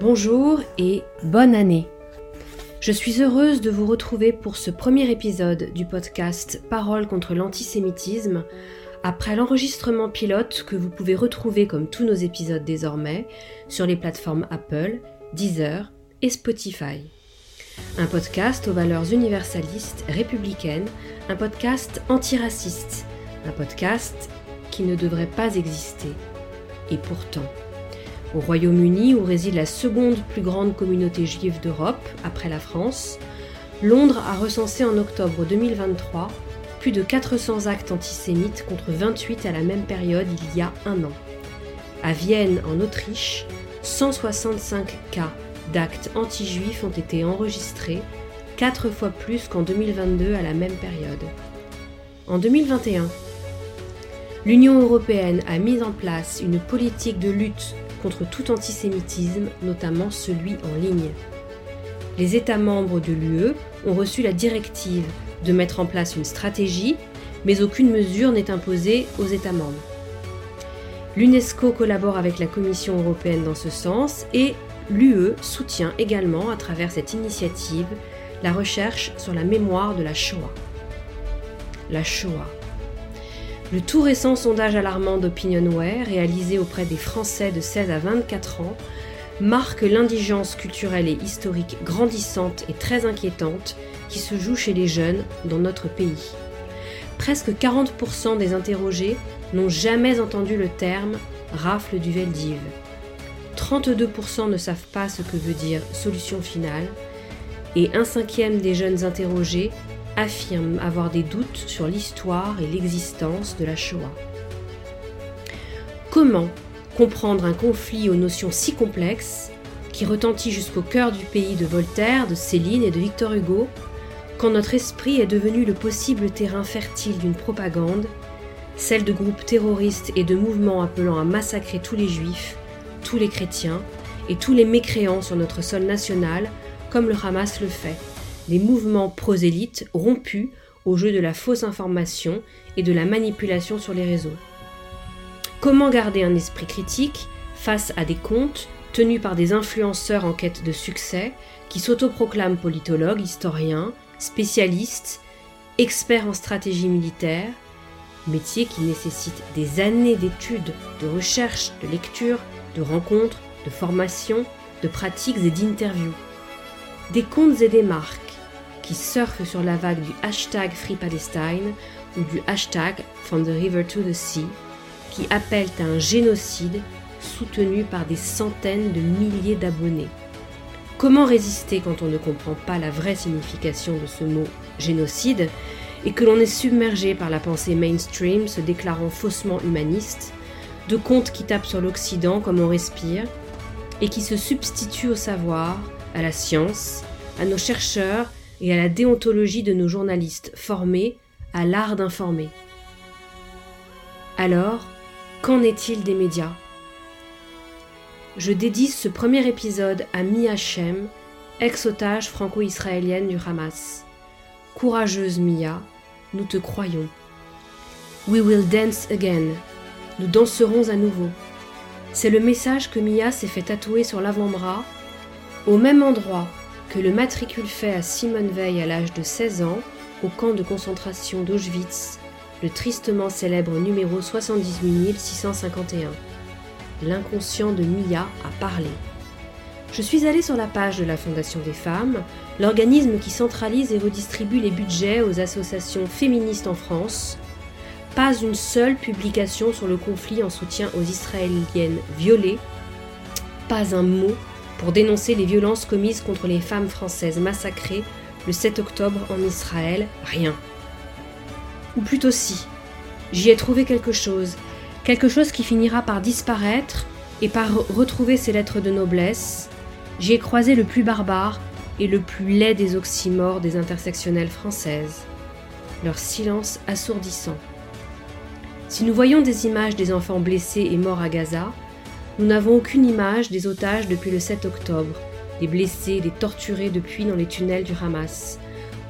Bonjour et bonne année. Je suis heureuse de vous retrouver pour ce premier épisode du podcast Parole contre l'antisémitisme, après l'enregistrement pilote que vous pouvez retrouver comme tous nos épisodes désormais sur les plateformes Apple, Deezer et Spotify. Un podcast aux valeurs universalistes, républicaines, un podcast antiraciste, un podcast qui ne devrait pas exister. Et pourtant. Au Royaume-Uni, où réside la seconde plus grande communauté juive d'Europe, après la France, Londres a recensé en octobre 2023 plus de 400 actes antisémites contre 28 à la même période il y a un an. À Vienne, en Autriche, 165 cas d'actes anti-juifs ont été enregistrés, 4 fois plus qu'en 2022 à la même période. En 2021, l'Union européenne a mis en place une politique de lutte contre tout antisémitisme, notamment celui en ligne. Les États membres de l'UE ont reçu la directive de mettre en place une stratégie, mais aucune mesure n'est imposée aux États membres. L'UNESCO collabore avec la Commission européenne dans ce sens et l'UE soutient également à travers cette initiative la recherche sur la mémoire de la Shoah. La Shoah. Le tout récent sondage alarmant d'OpinionWare, réalisé auprès des Français de 16 à 24 ans, marque l'indigence culturelle et historique grandissante et très inquiétante qui se joue chez les jeunes dans notre pays. Presque 40% des interrogés n'ont jamais entendu le terme rafle du Veldiv. 32% ne savent pas ce que veut dire solution finale et un cinquième des jeunes interrogés affirme avoir des doutes sur l'histoire et l'existence de la Shoah. Comment comprendre un conflit aux notions si complexes, qui retentit jusqu'au cœur du pays de Voltaire, de Céline et de Victor Hugo, quand notre esprit est devenu le possible terrain fertile d'une propagande, celle de groupes terroristes et de mouvements appelant à massacrer tous les juifs, tous les chrétiens et tous les mécréants sur notre sol national, comme le Hamas le fait les mouvements prosélytes rompus au jeu de la fausse information et de la manipulation sur les réseaux. Comment garder un esprit critique face à des comptes tenus par des influenceurs en quête de succès qui s'autoproclament politologues, historiens, spécialistes, experts en stratégie militaire, métier qui nécessite des années d'études, de recherche, de lecture, de rencontres, de formation, de pratiques et d'interviews. Des comptes et des marques qui surfent sur la vague du hashtag Free Palestine ou du hashtag From the River to the Sea, qui appellent à un génocide soutenu par des centaines de milliers d'abonnés. Comment résister quand on ne comprend pas la vraie signification de ce mot génocide et que l'on est submergé par la pensée mainstream se déclarant faussement humaniste, de contes qui tapent sur l'Occident comme on respire, et qui se substituent au savoir, à la science, à nos chercheurs et à la déontologie de nos journalistes formés à l'art d'informer. Alors, qu'en est-il des médias? Je dédie ce premier épisode à Mia Shem, ex-otage franco-israélienne du Hamas. Courageuse Mia, nous te croyons. We will dance again. Nous danserons à nouveau. C'est le message que Mia s'est fait tatouer sur l'avant-bras, au même endroit que le matricule fait à Simone Veil à l'âge de 16 ans au camp de concentration d'Auschwitz, le tristement célèbre numéro 78651. L'inconscient de Mia a parlé. Je suis allée sur la page de la Fondation des femmes, l'organisme qui centralise et redistribue les budgets aux associations féministes en France. Pas une seule publication sur le conflit en soutien aux Israéliennes violées. Pas un mot pour dénoncer les violences commises contre les femmes françaises massacrées le 7 octobre en Israël, rien. Ou plutôt si, j'y ai trouvé quelque chose, quelque chose qui finira par disparaître et par retrouver ses lettres de noblesse. J'y ai croisé le plus barbare et le plus laid des oxymores des intersectionnelles françaises, leur silence assourdissant. Si nous voyons des images des enfants blessés et morts à Gaza, nous n'avons aucune image des otages depuis le 7 octobre, des blessés, des torturés depuis dans les tunnels du Hamas,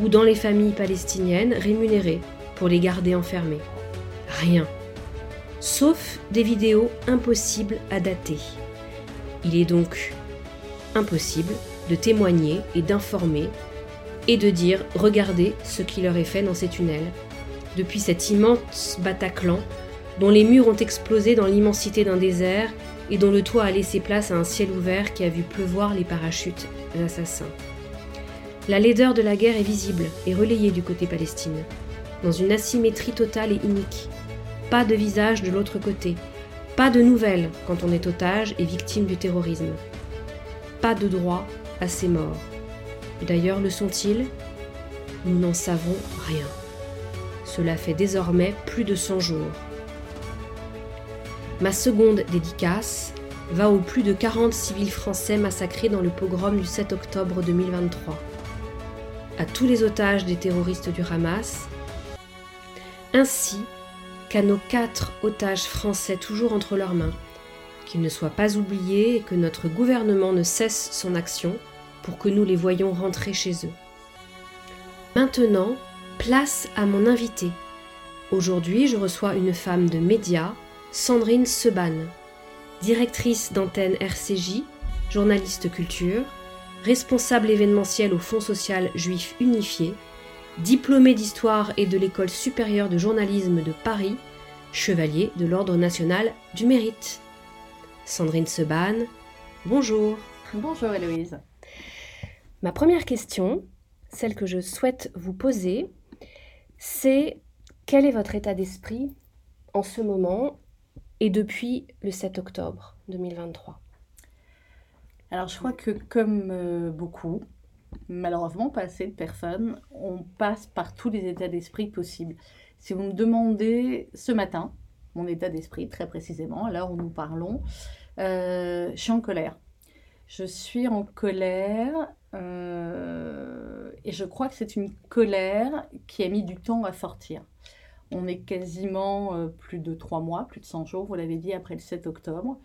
ou dans les familles palestiniennes rémunérées pour les garder enfermés. Rien. Sauf des vidéos impossibles à dater. Il est donc impossible de témoigner et d'informer et de dire regardez ce qui leur est fait dans ces tunnels. Depuis cet immense Bataclan, dont les murs ont explosé dans l'immensité d'un désert et dont le toit a laissé place à un ciel ouvert qui a vu pleuvoir les parachutes assassins. La laideur de la guerre est visible et relayée du côté Palestine, dans une asymétrie totale et unique. Pas de visage de l'autre côté, pas de nouvelles quand on est otage et victime du terrorisme. Pas de droit à ces morts. D'ailleurs, le sont-ils? Nous n'en savons rien. Cela fait désormais plus de 100 jours. Ma seconde dédicace va aux plus de 40 civils français massacrés dans le pogrom du 7 octobre 2023, à tous les otages des terroristes du Hamas, ainsi qu'à nos quatre otages français toujours entre leurs mains, qu'ils ne soient pas oubliés et que notre gouvernement ne cesse son action pour que nous les voyions rentrer chez eux. Maintenant, place à mon invité. Aujourd'hui, je reçois une femme de médias, Sandrine Seban, directrice d'antenne RCJ, journaliste culture, responsable événementiel au Fonds social juif unifié, diplômée d'histoire et de l'école supérieure de journalisme de Paris, chevalier de l'Ordre national du mérite. Sandrine Seban, bonjour. Bonjour Héloïse. Ma première question, celle que je souhaite vous poser, c'est quel est votre état d'esprit en ce moment et depuis le 7 octobre 2023 Alors je crois que comme euh, beaucoup, malheureusement pas assez de personnes, on passe par tous les états d'esprit possibles. Si vous me demandez ce matin, mon état d'esprit très précisément, à l'heure où nous parlons, euh, je suis en colère. Je suis en colère euh, et je crois que c'est une colère qui a mis du temps à sortir. On est quasiment euh, plus de trois mois, plus de 100 jours, vous l'avez dit, après le 7 octobre.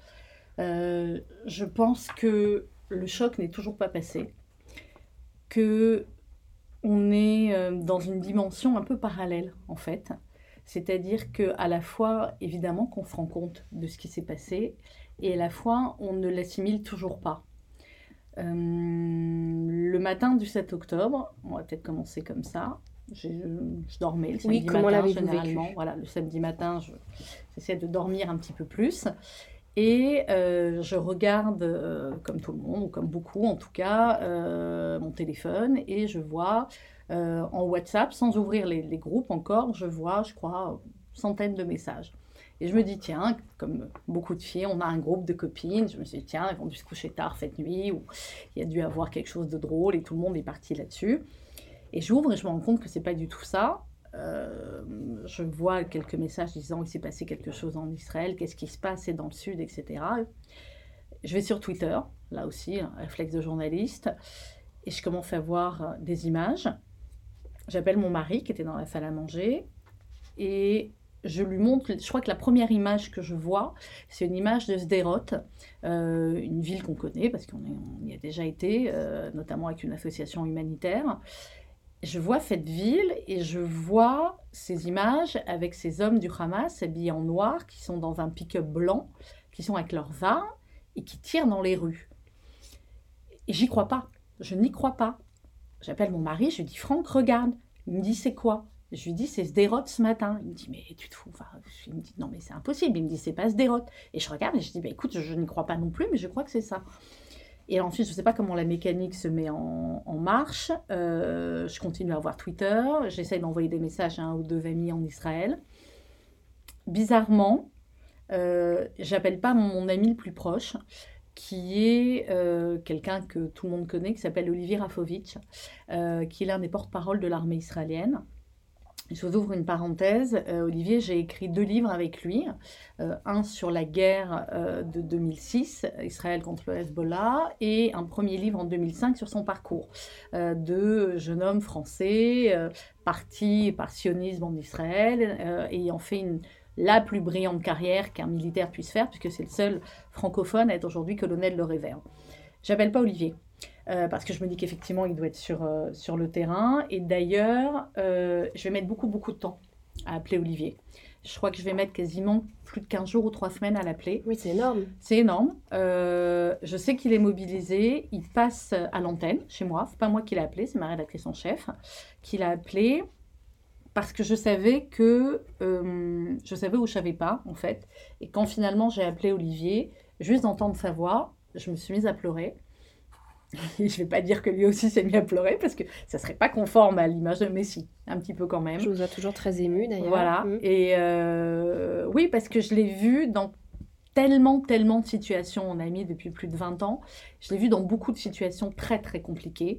je pense que le choc n'est toujours pas passé que on est euh, dans une dimension un peu parallèle en fait. C'est-à-dire que à la fois, évidemment, qu'on se rend compte de ce qui s'est passé, et à la fois, on ne l'assimile toujours pas. Euh, le matin du 7 octobre, on va peut-être commencer comme ça. Je, dormais le samedi oui, comment matin généralement. Vécu? voilà, le samedi matin, j'essaie de dormir un petit peu plus. Et euh, je regarde, euh, comme tout le monde, ou comme beaucoup en tout cas, euh, mon téléphone et je vois en WhatsApp, sans ouvrir les, groupes encore, je vois, je crois, centaines de messages. Et je me dis, tiens, comme beaucoup de filles, on a un groupe de copines. Je me suis dit, tiens, elles vont dû se coucher tard cette nuit, ou il y a dû avoir quelque chose de drôle, et tout le monde est parti là-dessus. Et j'ouvre et je me rends compte que c'est pas du tout ça. Euh, je vois quelques messages disant qu'il s'est passé quelque chose en Israël, qu'est-ce qui se passe, dans le sud, etc. Je vais sur Twitter, là aussi, un réflexe de journaliste, et je commence à voir des images. J'appelle mon mari qui était dans la salle à manger, et je lui montre, je crois que la première image que je vois, c'est une image de Sderot, euh, une ville qu'on connaît parce qu'on y a déjà été, euh, notamment avec une association humanitaire je vois cette ville et je vois ces images avec ces hommes du Hamas habillés en noir qui sont dans un pick-up blanc, qui sont avec leurs armes et qui tirent dans les rues. Et j'y crois pas. Je n'y crois pas. J'appelle mon mari, je lui dis Franck, regarde. Il me dit c'est quoi? Je lui dis c'est Sderot ce matin. Il me dit mais tu te fous. Il me dit non mais c'est impossible. Il me dit c'est pas Sderot. Et je regarde et je dis bah, écoute, je n'y crois pas non plus, mais je crois que c'est ça. Et ensuite, je ne sais pas comment la mécanique se met en, marche. Euh, je continue à voir Twitter. J'essaie d'envoyer des messages à un ou deux amis en Israël. Bizarrement, euh, j'appelle pas mon ami le plus proche, qui est euh, quelqu'un que tout le monde connaît, qui s'appelle Olivier Rafovitch, euh, qui est l'un des porte-parole de l'armée israélienne. Je vous ouvre une parenthèse. Euh, Olivier, j'ai écrit deux livres avec lui. Euh, un sur la guerre euh, de 2006, Israël contre le Hezbollah, et un premier livre en 2005 sur son parcours de jeune homme français, parti par sionisme en Israël, ayant fait la plus brillante carrière qu'un militaire puisse faire, puisque c'est le seul francophone à être aujourd'hui colonel de réserve. J'appelle pas Olivier. Euh, parce que je me dis qu'effectivement, il doit être sur, euh, sur le terrain. Et d'ailleurs, euh, je vais mettre beaucoup, beaucoup de temps à appeler Olivier. Je crois que je vais mettre quasiment plus de 15 jours ou 3 semaines à l'appeler. Oui, c'est énorme. C'est énorme. Je sais qu'il est mobilisé. Il passe à l'antenne chez moi. C'est pas moi qui l'ai appelé, c'est ma rédactrice en chef qui l'a appelé parce que je savais que je savais où je savais pas en fait. Et quand finalement j'ai appelé Olivier, juste d'entendre sa voix, je me suis mise à pleurer. Je vais pas dire que lui aussi s'est mis à pleurer parce que ça serait pas conforme à l'image de Messi, un petit peu quand même. Je vous ai toujours très ému d'ailleurs. Voilà. Mm. Et euh, oui, parce que je l'ai vu dans tellement, tellement de situations. On a mis depuis plus de 20 ans. Je l'ai vu dans beaucoup de situations très, très compliquées.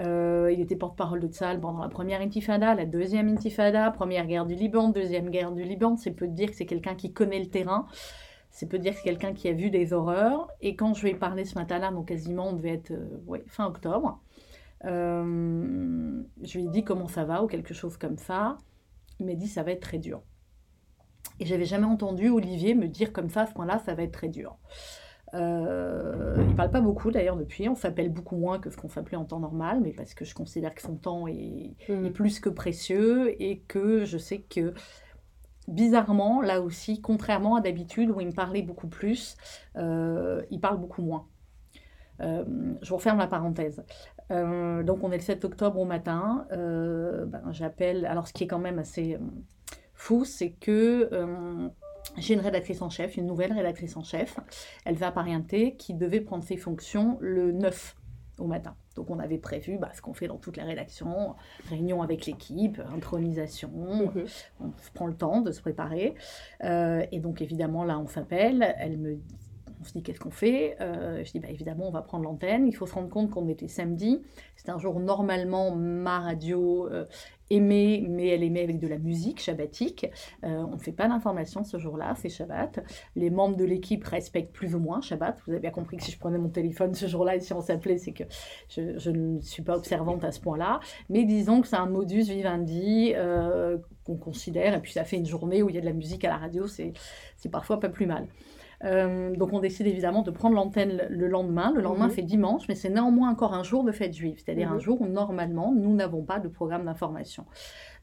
Euh, il était porte-parole de Tzal pendant la première intifada, la deuxième intifada, première guerre du Liban, deuxième guerre du Liban. C'est peu dire que c'est quelqu'un qui connaît le terrain. C'est peut dire que c'est quelqu'un qui a vu des horreurs. Et quand je lui ai parlé ce matin-là, donc quasiment, on devait être euh, ouais, fin octobre, euh, je lui ai dit comment ça va ou quelque chose comme ça. Il m'a dit ça va être très dur. Et j'avais jamais entendu Olivier me dire comme ça à ce point-là, ça va être très dur. Euh, il parle pas beaucoup d'ailleurs depuis. On s'appelle beaucoup moins que ce qu'on s'appelait en temps normal, mais parce que je considère que son temps est, Mm. est plus que précieux et que je sais que bizarrement, là aussi, contrairement à d'habitude où il me parlait beaucoup plus, euh, il parle beaucoup moins. Euh, je referme la parenthèse. Euh, donc on est le 7 octobre au matin. Ben, J'appelle. Alors ce qui est quand même assez fou, c'est que j'ai une rédactrice en chef, une nouvelle rédactrice en chef. Elle va apparienter qui devait prendre ses fonctions le 9 au matin. Donc on avait prévu bah, ce qu'on fait dans toute la rédaction, réunion avec l'équipe, intronisation, Mhm. on prend le temps de se préparer. Euh, et donc évidemment là on s'appelle, elle me on se dit qu'est-ce qu'on fait? Euh, Je dis bah, évidemment on va prendre l'antenne. Il faut se rendre compte qu'on était samedi. C'est un jour où normalement ma radio euh, aimait, mais elle aimait avec de la musique shabbatique. Euh, on ne fait pas d'information ce jour-là, c'est Shabbat. Les membres de l'équipe respectent plus ou moins Shabbat. Vous avez bien compris que si je prenais mon téléphone ce jour-là et si on s'appelait, c'est que je, ne suis pas observante à ce point-là. Mais disons que c'est un modus vivendi euh, qu'on considère, et puis ça fait une journée où il y a de la musique à la radio, c'est parfois pas plus mal. Euh, donc on décide évidemment de prendre l'antenne le- le lendemain. Le lendemain Mhm. fait dimanche, mais c'est néanmoins encore un jour de fête juive, c'est-à-dire Mhm. un jour où normalement nous n'avons pas de programme d'information.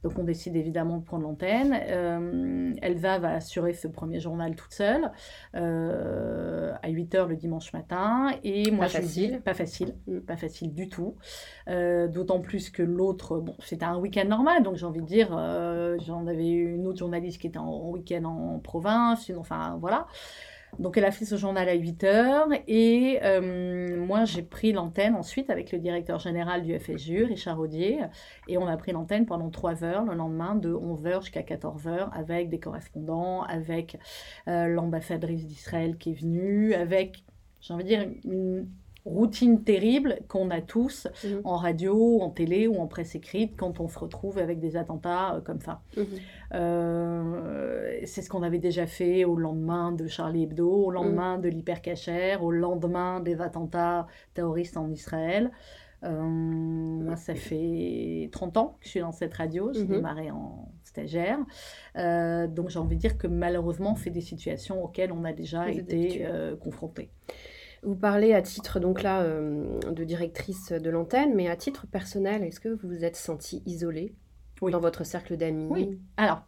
Donc on décide évidemment de prendre l'antenne. Euh, Elva va assurer ce premier journal toute seule euh, à 8h le dimanche matin. Et moi Pas je lui dis, facile. pas facile, Mm. pas facile du tout. Euh, D'autant plus que l'autre, bon, c'était un week-end normal, donc j'ai envie de dire, j'en avais eu une autre journaliste qui était en, en week-end en province, enfin voilà. Donc elle a fait ce journal à 8 heures et euh, moi j'ai pris l'antenne ensuite avec le directeur général du FSU, Richard Audier, et on a pris l'antenne pendant 3 heures le lendemain de 11 heures jusqu'à 14 heures avec des correspondants, avec euh, l'ambassadrice d'Israël qui est venue, avec, j'ai envie de dire, une routine terrible qu'on a tous Mhm. en radio, en télé ou en presse écrite quand on se retrouve avec des attentats euh, comme ça. Mhm. Euh, c'est ce qu'on avait déjà fait au lendemain de Charlie Hebdo, au lendemain de l'hypercachère, au lendemain des attentats terroristes en Israël. Euh, moi, ça fait 30 ans que je suis dans cette radio. J'ai Mhm. démarré en stagiaire. Donc, j'ai envie de dire que malheureusement, c'est des situations auxquelles on a déjà été habitué. Vous parlez à titre donc là euh, de directrice de l'antenne, mais à titre personnel, est-ce que vous vous êtes sentie isolée Oui. dans votre cercle d'amis Oui. Alors,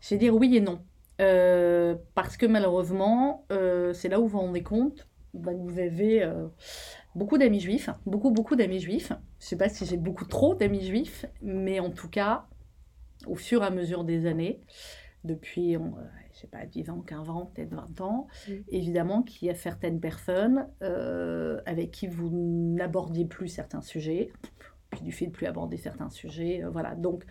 je vais dire oui et non. Euh, parce que malheureusement, euh, c'est là où vous vous rendez compte bah, que vous avez euh, beaucoup d'amis juifs, beaucoup, beaucoup d'amis juifs. Je ne sais pas si j'ai beaucoup trop d'amis juifs, mais en tout cas, au fur et à mesure des années, depuis, je sais pas, 10 ans, 15 ans, peut-être 20 ans, Mm. évidemment qu'il y a certaines personnes euh, avec qui vous n'abordiez plus certains sujets, puis du fait de plus aborder certains sujets, euh, voilà. Donc,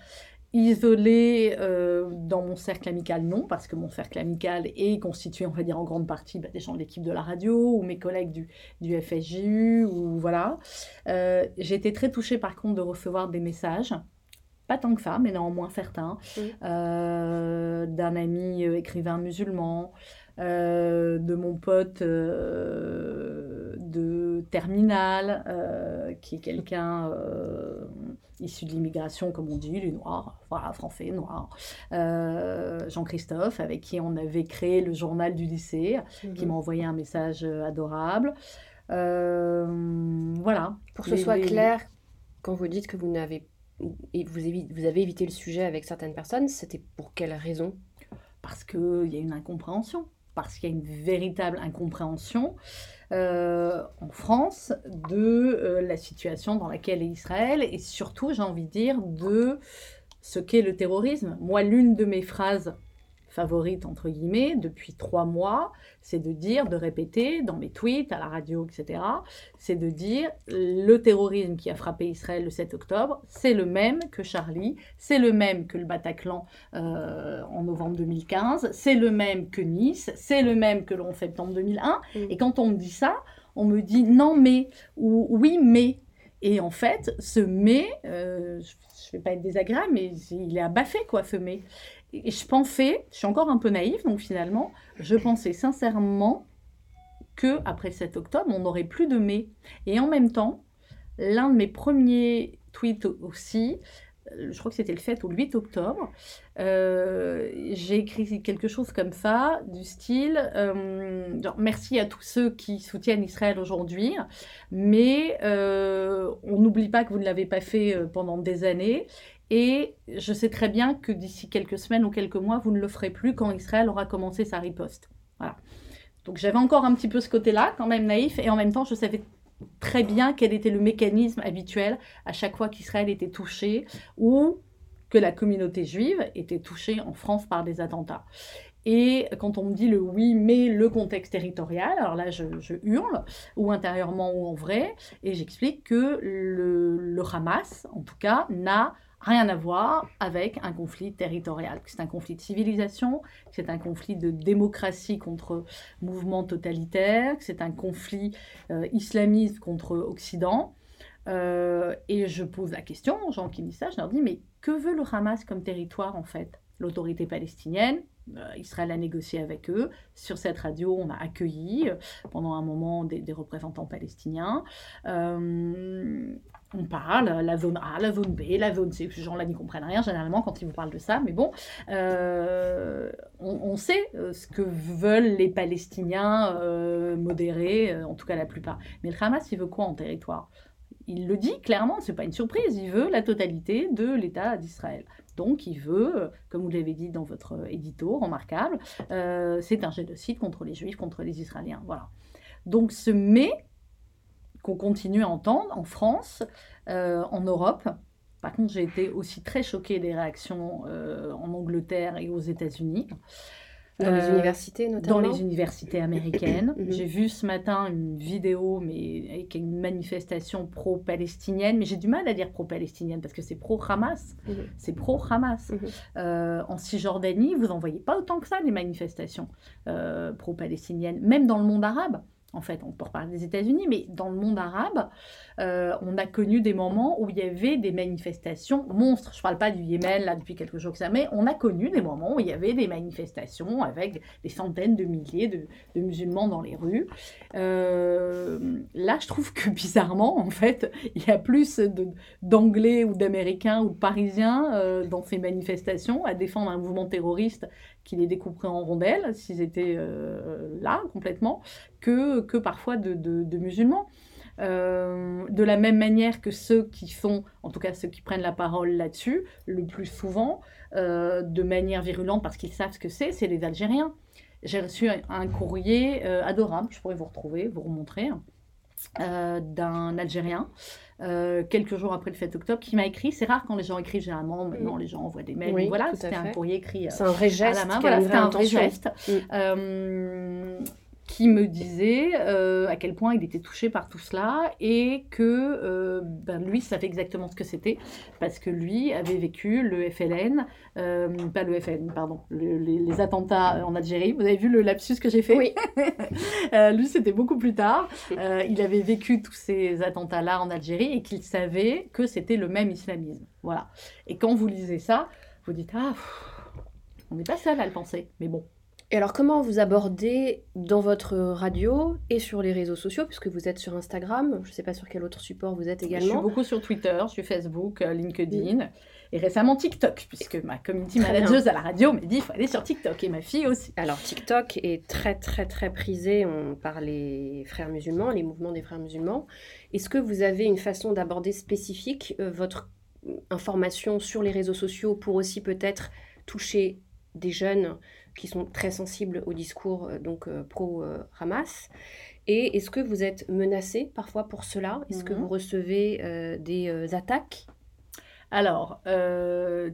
isolé euh, dans mon cercle amical, non, parce que mon cercle amical est constitué, on va dire, en grande partie bah, des gens de l'équipe de la radio ou mes collègues du, du FSJU, ou voilà. J'ai été très touchée par contre de recevoir des messages, pas tant que ça, mais néanmoins certains, euh, d'un ami euh, écrivain musulman, euh, de mon pote euh, de terminale, euh, qui est quelqu'un issu de l'immigration, comme on dit, il est noir, voilà, français, noir. Jean-Christophe, avec qui on avait créé le journal du lycée, qui Mhm. m'a envoyé un message adorable. Voilà. Pour que ce Les- soit les- clair, quand vous dites que vous n'avez et vous, avez évité le sujet avec certaines personnes, c'était pour quelle raison? Parce qu'il y a une incompréhension, parce qu'il y a une véritable incompréhension euh, en France de euh, la situation dans laquelle est Israël et surtout, j'ai envie de dire, de ce qu'est le terrorisme. Moi, l'une de mes phrases favorite, entre guillemets, depuis trois mois, c'est de dire, de répéter dans mes tweets, à la radio, etc., c'est de dire le terrorisme qui a frappé Israël le 7 octobre, c'est le même que Charlie, c'est le même que le Bataclan euh, en novembre 2015, c'est le même que Nice, c'est le même que le 11 septembre 2001. Mm. Et quand on me dit ça, on me dit non mais, ou oui mais. Et en fait, ce mais, euh, je ne vais pas être désagréable, mais il est abaffé, quoi, ce mais. Et je pensais, je suis encore un peu naïve, donc finalement, je pensais sincèrement que après 7 octobre, on n'aurait plus de mai. Et en même temps, l'un de mes premiers tweets aussi, euh, je crois que c'était le 7 ou le 8 octobre, euh, j'ai écrit quelque chose comme ça, du style euh, merci à tous ceux qui soutiennent Israël aujourd'hui, mais on n'oublie pas que vous ne l'avez pas fait pendant des années et je sais très bien que d'ici quelques semaines ou quelques mois, vous ne le ferez plus quand Israël aura commencé sa riposte. Voilà. Donc j'avais encore un petit peu ce côté-là, quand même naïf, et en même temps, je savais très bien quel était le mécanisme habituel à chaque fois qu'Israël était touché ou que la communauté juive était touchée en France par des attentats. Et quand on me dit le oui, mais le contexte territorial, alors là je, hurle, ou intérieurement ou en vrai, et j'explique que le, Hamas, en tout cas, n'a rien à voir avec un conflit territorial. C'est un conflit de civilisation, c'est un conflit de démocratie contre mouvements totalitaires, c'est un conflit euh, islamiste contre Occident. Euh, et je pose la question aux gens qui disent ça, je leur dis, mais que veut le Hamas comme territoire en fait? L'autorité palestinienne, euh, Israël a négocié avec eux. Sur cette radio, on a accueilli pendant un moment des, représentants palestiniens on parle, la zone A, la zone B, la zone C, ces gens-là n'y comprennent rien généralement quand ils vous parlent de ça, mais bon, euh, on, sait euh, ce que veulent les Palestiniens euh, modérés, en tout cas la plupart. Mais le Hamas, il veut quoi en territoire? Il le dit clairement, c'est pas une surprise, il veut la totalité de l'État d'Israël. Donc il veut, comme vous l'avez dit dans votre édito remarquable, c'est un génocide contre les Juifs, contre les Israéliens. Voilà. Donc ce mais qu'on continue à entendre en France, euh, en Europe. Par contre, j'ai été aussi très choquée des réactions euh, en Angleterre et aux États-Unis. Dans les euh, universités notamment Dans les universités américaines. Mhm. J'ai vu ce matin une vidéo mais avec une manifestation pro-palestinienne, mais j'ai du mal à dire pro-palestinienne parce que c'est pro-Hamas. Mhm. C'est pro-Hamas. Mhm. en Cisjordanie, vous n'en voyez pas autant que ça, les manifestations pro-palestiniennes, même dans le monde arabe en fait, on peut reparler des États-Unis, mais dans le monde arabe, euh, on a connu des moments où il y avait des manifestations monstres. Je ne parle pas du Yémen, là, depuis quelques jours que ça, mais on a connu des moments où il y avait des manifestations avec des centaines de milliers de, musulmans dans les rues. Euh, là, je trouve que bizarrement, en fait, il y a plus d'Anglais ou d'Américains ou de Parisiens euh, dans ces manifestations à défendre un mouvement terroriste qui les découperait en rondelles, s'ils étaient là complètement, que, que parfois de musulmans. Euh, de la même manière que ceux qui font, en tout cas ceux qui prennent la parole là-dessus, le plus souvent, euh, de manière virulente parce qu'ils savent ce que c'est, c'est les Algériens. J'ai reçu un, courrier euh, adorable, je pourrais vous retrouver, vous remontrer, d'un Algérien. Quelques jours après le 7 octobre, qui m'a écrit. C'est rare quand les gens écrivent, généralement, maintenant les gens envoient des mails. voilà, c'était un courrier écrit c'est un vrai geste, à la main. Voilà, c'était un vrai geste. Mm qui me disait euh, à quel point il était touché par tout cela et que euh, ben, lui savait exactement ce que c'était parce que lui avait vécu le FLN, euh, pas le FLN, pardon, les, attentats en Algérie. Vous avez vu le lapsus que j'ai fait? Oui. lui, c'était beaucoup plus tard. il avait vécu tous ces attentats-là en Algérie et qu'il savait que c'était le même islamisme. Voilà. Et quand vous lisez ça, vous dites ah, on n'est pas seul à le penser, mais bon. Et alors, comment vous abordez dans votre radio et sur les réseaux sociaux, puisque vous êtes sur Instagram, je ne sais pas sur quel autre support vous êtes également Je suis beaucoup sur Twitter, sur Facebook, euh, LinkedIn, et récemment TikTok, puisque ma community manager à la radio m'a dit qu'il faut aller sur TikTok, et ma fille aussi. Alors, TikTok est très, très, très prisé par les frères musulmans, les mouvements des frères musulmans. Est-ce que vous avez une façon d'aborder spécifique euh, votre information sur les réseaux sociaux pour aussi peut-être toucher des jeunes qui sont très sensibles au discours donc pro-Hamas. Et est-ce que vous êtes menacé parfois pour cela? Est-ce que mhm. vous recevez des attaques? Alors,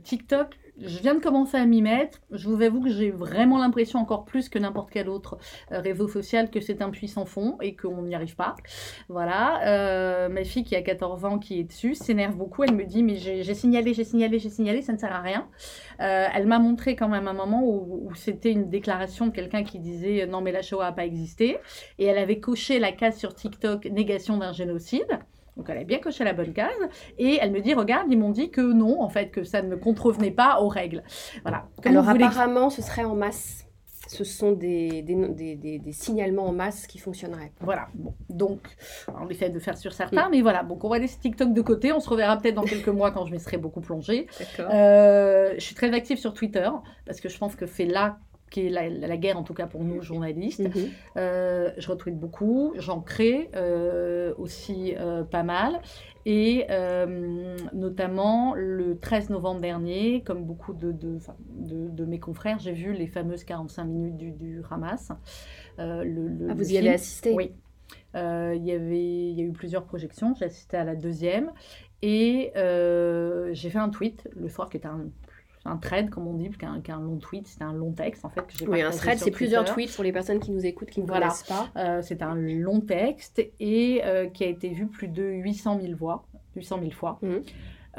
TikTok, je viens de commencer à m'y mettre. Je vous avoue que j'ai vraiment l'impression, encore plus que n'importe quel autre euh, réseau social, que c'est un puissant fond et qu'on n'y arrive pas. Voilà. Euh, ma fille qui a 14 ans, qui est dessus, s'énerve beaucoup. Elle me dit Mais j'ai signalé, j'ai signalé, j'ai signalé, ça ne sert à rien. Euh, elle m'a montré quand même un moment où, où c'était une déclaration de quelqu'un qui disait Non, mais la Shoah n'a pas existé. Et elle avait coché la case sur TikTok Négation d'un génocide. Donc elle a bien coché la bonne case. Et elle me dit, regarde, ils m'ont dit que non, en fait, que ça ne contrevenait pas aux règles. Voilà. Alors apparemment, ce serait en masse. Ce sont des, des, des, des, signalements en masse qui fonctionneraient. Voilà. Bon. Donc, on essaie de faire sur certains, mais voilà. Donc, on va laisser TikTok de côté. On se reverra peut-être dans quelques mois quand je m'y serai beaucoup plongée. Euh, je suis très active sur Twitter parce que je pense que c'est là qui est la, guerre en tout cas pour nous journalistes. Mhm. Euh, je retweet beaucoup, j'en crée euh, aussi euh, pas mal. Et notamment le 13 novembre dernier, comme beaucoup de, de, de, mes confrères, j'ai vu les fameuses 45 minutes du, du Hamas. Le, ah, vous y avez assisté? Oui. Il y avait, il y a eu plusieurs projections. J'ai assisté à la deuxième et j'ai fait un tweet le soir qui était un un thread, comme on dit, qu'un long tweet, c'est un long texte en fait que j'ai Oui, un thread, c'est plusieurs tweets pour les personnes qui nous écoutent, qui ne voilà. connaissent pas. Euh, c'est un long texte et euh, qui a été vu plus de 800 000 voix, 800 000 fois. Mmh.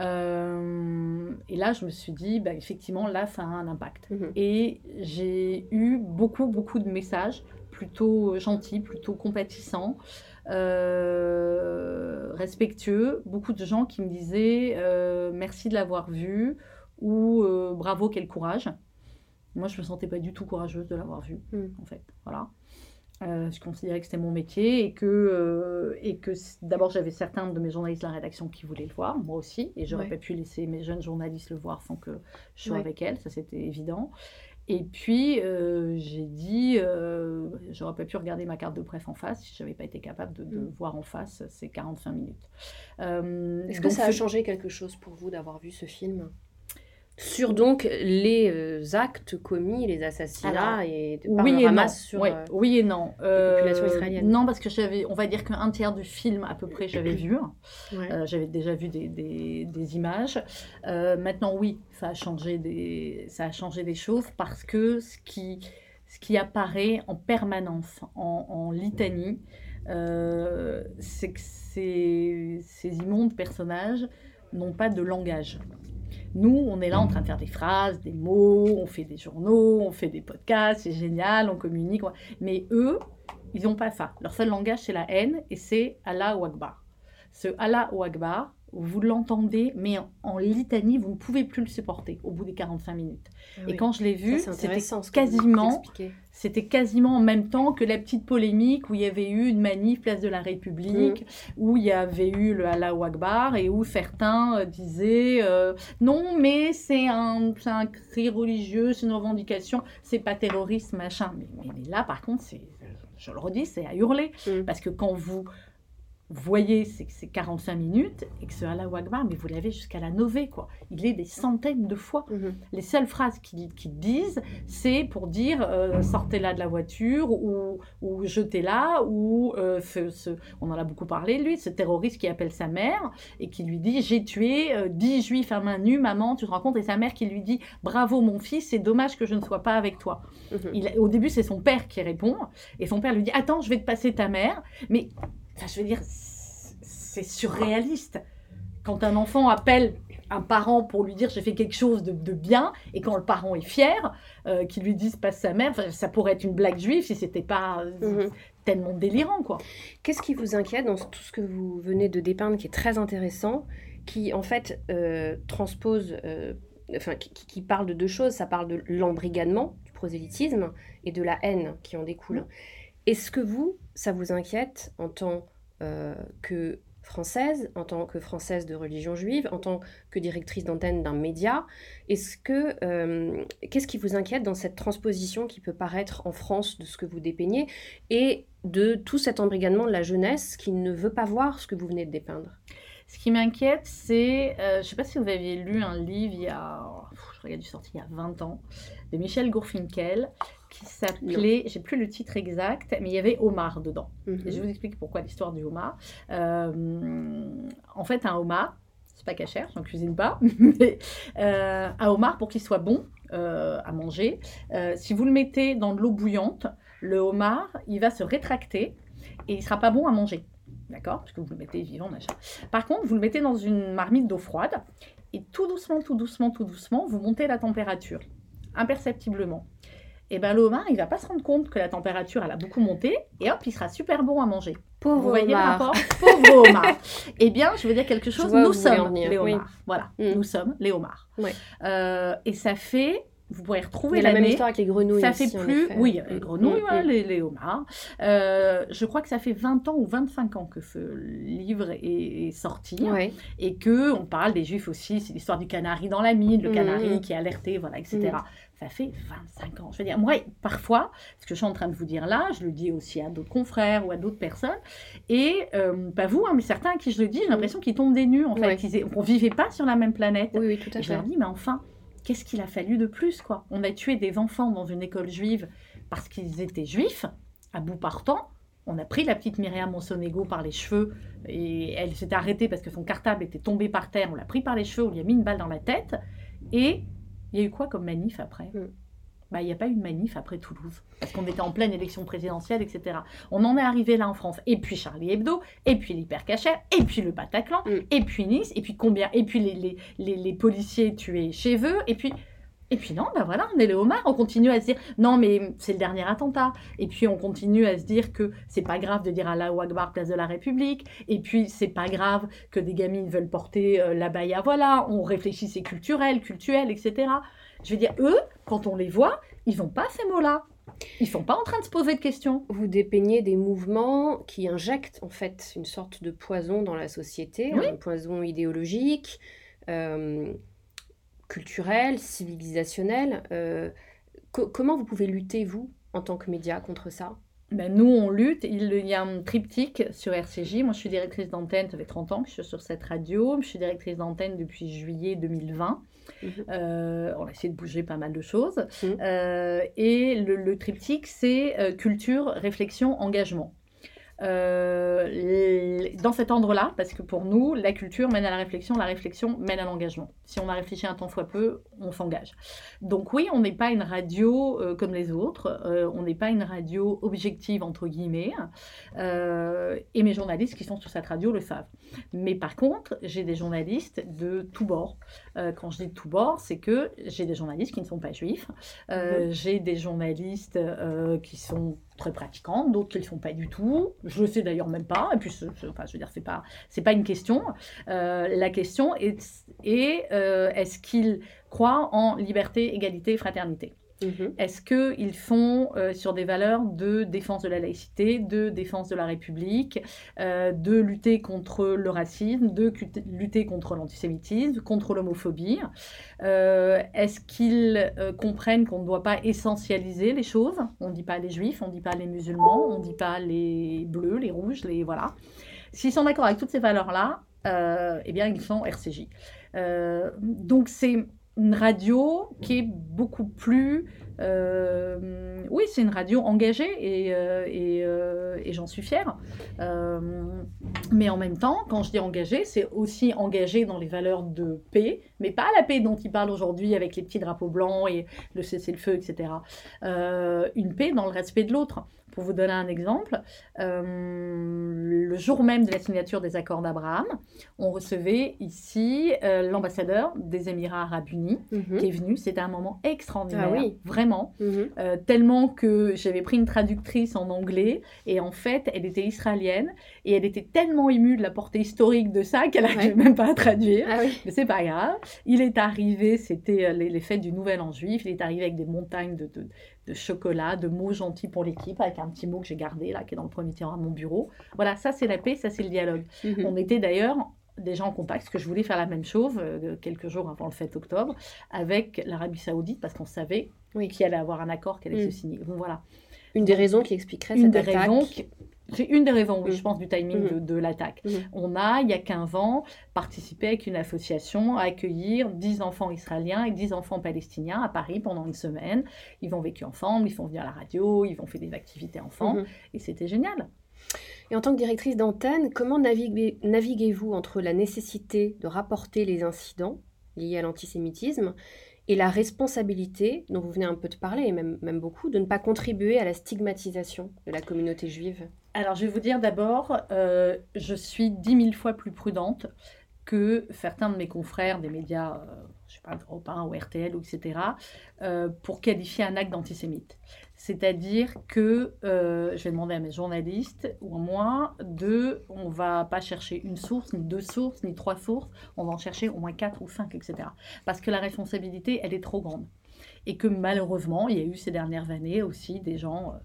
Euh, et là, je me suis dit, bah, effectivement, là, ça a un impact. Mmh. Et j'ai eu beaucoup, beaucoup de messages plutôt gentils, plutôt compatissants. respectueux, beaucoup de gens qui me disaient merci de l'avoir vu, ou euh, bravo, quel courage. Moi, je me sentais pas du tout courageuse de l'avoir vu, hmm. en fait. Voilà. Euh, je considérais que c'était mon métier et que, euh, et que d'abord j'avais certains de mes journalistes de la rédaction qui voulaient le voir, moi aussi, et j'aurais pas pu laisser mes jeunes journalistes le voir sans que je sois avec elles, ça c'était évident. Et puis j'ai dit, j'aurais pas pu regarder ma carte de presse en face si j'avais pas été capable de, de hmm. voir en face ces 45 minutes. Est-ce que ça a changé quelque chose pour vous d'avoir vu ce film? Sur donc les euh, actes commis, les assassinats et par oui et non. sur euh, oui et non. Euh, population israélienne. Non parce que j'avais, on va dire qu'un tiers du film à peu près j'avais vu. j'avais déjà vu des, des, des images. maintenant oui, ça a changé des, ça a changé des choses parce que ce qui, ce qui apparaît en permanence en, en litanie, c'est que ces, ces immondes personnages n'ont pas de langage. Nous, on est là en train de faire des phrases, des mots, on fait des journaux, on fait des podcasts, c'est génial, on communique. Mais eux, ils n'ont pas ça. Leur seul langage, c'est la haine et c'est Allah ou Akbar. Ce Allah ou Akbar, vous l'entendez, mais en, litanie, vous ne pouvez plus le supporter au bout des 45 minutes. Ah et quand je l'ai vu, c'était quasiment, c'était quasiment en même temps que la petite polémique où il y avait eu une manif place de la République, mm. où il y avait eu le Allah Akbar et où certains euh, disaient euh, non, mais c'est un, un cri religieux, c'est une revendication, c'est pas terroriste, machin. Mais, mais, là, par contre, c'est, je le redis, c'est à hurler. Mm. Parce que quand vous voyez, c'est 45 minutes et que ce Allah Akbar, mais vous l'avez jusqu'à la Nové, quoi. Il est des centaines de fois. Mhm. Les seules phrases qu'ils disent, c'est pour dire euh, sortez-la de la voiture ou, ou jetez-la ou euh, on en a beaucoup parlé, lui, ce terroriste qui appelle sa mère et qui lui dit j'ai tué 10 euh, juifs à main nue, maman, tu te rends compte, et sa mère qui lui dit bravo mon fils, c'est dommage que je ne sois pas avec toi. Mhm. Il, au début, c'est son père qui répond et son père lui dit attends, je vais te passer ta mère, mais je veux dire, c'est surréaliste. Quand un enfant appelle un parent pour lui dire j'ai fait quelque chose de, bien, et quand le parent est fier, euh, qu'il lui dise passe sa mère, ça pourrait être une blague juive si c'était pas mhm. tellement délirant, quoi. Qu'est-ce qui vous inquiète dans tout ce que vous venez de dépeindre, qui est très intéressant, qui en fait euh, transpose, euh, enfin qui, parle de deux choses, ça parle de l'embrigadement, du prosélytisme, et de la haine qui en découle. Est-ce que vous, ça vous inquiète en tant euh, que française, en tant que française de religion juive, en tant que directrice d'antenne d'un média, est-ce que euh, qu'est-ce qui vous inquiète dans cette transposition qui peut paraître en France de ce que vous dépeignez et de tout cet embrigadement de la jeunesse qui ne veut pas voir ce que vous venez de dépeindre? Ce qui m'inquiète, c'est, je ne sais pas si vous aviez lu un livre il y a, je regarde du sorti il y a 20 ans, de Michel Gourfinkel, qui s'appelait, j'ai plus le titre exact, mais il y avait Omar dedans. Mhm. Et je vais vous explique pourquoi l'histoire du homard. Euh, en fait, un homard, c'est pas cachère, j'en cuisine pas, mais euh, un homard, pour qu'il soit bon euh, à manger, si vous le mettez dans de l'eau bouillante, le homard, il va se rétracter et il sera pas bon à manger. D'accord? Parce que vous le mettez vivant, machin. Par contre, vous le mettez dans une marmite d'eau froide et tout doucement, tout doucement, tout doucement, vous montez la température, imperceptiblement et eh ben le homard, il va pas se rendre compte que la température, elle a beaucoup monté, et hop, il sera super bon à manger. Pauvre vous voyez le rapport? Pauvre homard. eh bien, je veux dire quelque chose, nous sommes les homards. Voilà, mm. nous sommes les homards. Euh, et ça fait vous pourrez retrouver la même histoire avec les grenouilles. Ça fait plus, oui, les grenouilles, mm, mm. les, homards. Euh, je crois que ça fait 20 ans ou 25 ans que ce livre est, sorti et que on parle des juifs aussi. C'est l'histoire du canari dans la mine, le canari qui est alerté, voilà, etc ça fait 25 ans. Je veux dire, moi, parfois, ce que je suis en train de vous dire là, je le dis aussi à d'autres confrères ou à d'autres personnes, et euh, pas vous, hein, mais certains à qui je le dis, j'ai l'impression qu'ils tombent des nues, en fait, qu'on ne vivait pas sur la même planète. Oui, oui, tout à et fait. Je leur dis, mais enfin, qu'est-ce qu'il a fallu de plus, quoi? On a tué des enfants dans une école juive parce qu'ils étaient juifs, à bout partant. On a pris la petite Myriam Monsonego par les cheveux et elle s'était arrêtée parce que son cartable était tombé par terre. On l'a pris par les cheveux, on lui a mis une balle dans la tête et il y a eu quoi comme manif après mm. bah, Il n'y a pas eu de manif après Toulouse, parce qu'on était en pleine élection présidentielle, etc. On en est arrivé là en France. Et puis Charlie Hebdo, et puis l'hypercachère, et puis le Bataclan, mm. et puis Nice, et puis combien Et puis les, les, les, policiers tués chez eux, et puis... Et puis non, ben voilà, on est les homards, on continue à se dire non mais c'est le dernier attentat. Et puis on continue à se dire que c'est pas grave de dire Allah Akbar place de la République. Et puis c'est pas grave que des gamines veulent porter euh, la baya, voilà, on réfléchit c'est culturel, culturel, etc. Je veux dire, eux, quand on les voit, ils n'ont pas ces mots-là. Ils sont pas en train de se poser de questions. Vous dépeignez des mouvements qui injectent en fait une sorte de poison dans la société, un poison idéologique. Euh, culturel, civilisationnel. Euh, comment vous pouvez lutter, vous, en tant que média, contre ça? Ben, nous, on lutte. Il, y a un triptyque sur RCJ. Moi, je suis directrice d'antenne, ça fait 30 ans que je suis sur cette radio. Je suis directrice d'antenne depuis juillet 2020. Mhm. Euh, on a essayé de bouger pas mal de choses. Mhm. Euh, et le, le triptyque, c'est culture, réflexion, engagement. Euh, dans cet ordre-là, parce que pour nous, la culture mène à la réflexion, la réflexion mène à l'engagement. Si on a réfléchi un temps soit peu, on s'engage. Donc oui, on n'est pas une radio euh, comme les autres, euh, on n'est pas une radio objective, entre guillemets, et mes journalistes qui sont sur cette radio le savent. Mais par contre, j'ai des journalistes de tous bords. Quand je dis de tous bords, c'est que j'ai des journalistes qui ne sont pas juifs, mmh. j'ai des journalistes qui sont très pratiquants, d'autres qui ne le font pas du tout. Je le sais d'ailleurs même pas. Et puis, enfin, je veux dire, c'est pas, c'est pas une question. Euh, la question est, est euh, est-ce qu'ils croient en liberté, égalité, fraternité? Mhm. Est-ce qu'ils font euh, sur des valeurs de défense de la laïcité, de défense de la République, euh, de lutter contre le racisme, de lutter contre l'antisémitisme, contre l'homophobie euh, Est-ce qu'ils comprennent qu'on ne doit pas essentialiser les choses? On ne dit pas les juifs, on ne dit pas les musulmans, on ne dit pas les bleus, les rouges, les voilà. S'ils sont d'accord avec toutes ces valeurs-là, eh bien ils sont RCJ. donc c'est une radio qui est beaucoup plus... Euh, oui, c'est une radio engagée et, euh, euh, et, j'en suis fière. mais en même temps, quand je dis engagée, c'est aussi engagée dans les valeurs de paix, mais pas la paix dont il parle aujourd'hui avec les petits drapeaux blancs et le cessez-le-feu, etc. une paix dans le respect de l'autre. Pour vous donner un exemple, euh, le jour même de la signature des accords d'Abraham, on recevait ici euh, l'ambassadeur des Émirats arabes unis mhm. qui est venu. C'était un moment extraordinaire, ah vraiment, mhm. euh, tellement que j'avais pris une traductrice en anglais et en fait, elle était israélienne et elle était tellement émue de la portée historique de ça qu'elle n'arrivait même pas à traduire. Ah Mais c'est pas grave. Il est arrivé, c'était les, fêtes du Nouvel An juif, il est arrivé avec des montagnes de, de chocolat, de mots gentils pour l'équipe, avec un petit mot que j'ai gardé là, qui est dans le premier tiroir de mon bureau. Voilà, ça c'est la paix, ça c'est le dialogue. Mhm. On était d'ailleurs déjà en contact, parce que je voulais faire la même chose euh, quelques jours avant le 7 octobre, avec l'Arabie Saoudite, parce qu'on savait qu'il allait avoir un accord, qu'elle allait se mhm. signer. Bon, voilà. Une des raisons qui expliquerait cette Une des raisons c'est une des raisons, oui, Mhm. je pense, du timing Mhm. de, de l'attaque. Mhm. On a, il y a 15 ans, participé avec une association à accueillir 10 enfants israéliens et 10 enfants palestiniens à Paris pendant une semaine. Ils ont vécu ensemble, ils sont venus à la radio, ils ont fait des activités enfants, Mhm. et c'était génial. Et en tant que directrice d'antenne, comment naviguez- naviguez-vous entre la nécessité de rapporter les incidents liés à l'antisémitisme et la responsabilité, dont vous venez un peu de parler, et même, même beaucoup, de ne pas contribuer à la stigmatisation de la communauté juive Alors, je vais vous dire d'abord, euh, je suis 10 000 fois plus prudente que certains de mes confrères des médias, euh, je sais pas, Europe 1 ou RTL, ou etc., euh, pour qualifier un acte d'antisémite. C'est-à-dire que euh, je vais demander à mes journalistes ou à moi de, on va pas chercher une source, ni deux sources, ni trois sources, on va en chercher au moins quatre ou cinq, etc. Parce que la responsabilité, elle est trop grande. Et que malheureusement, il y a eu ces dernières années aussi des gens euh,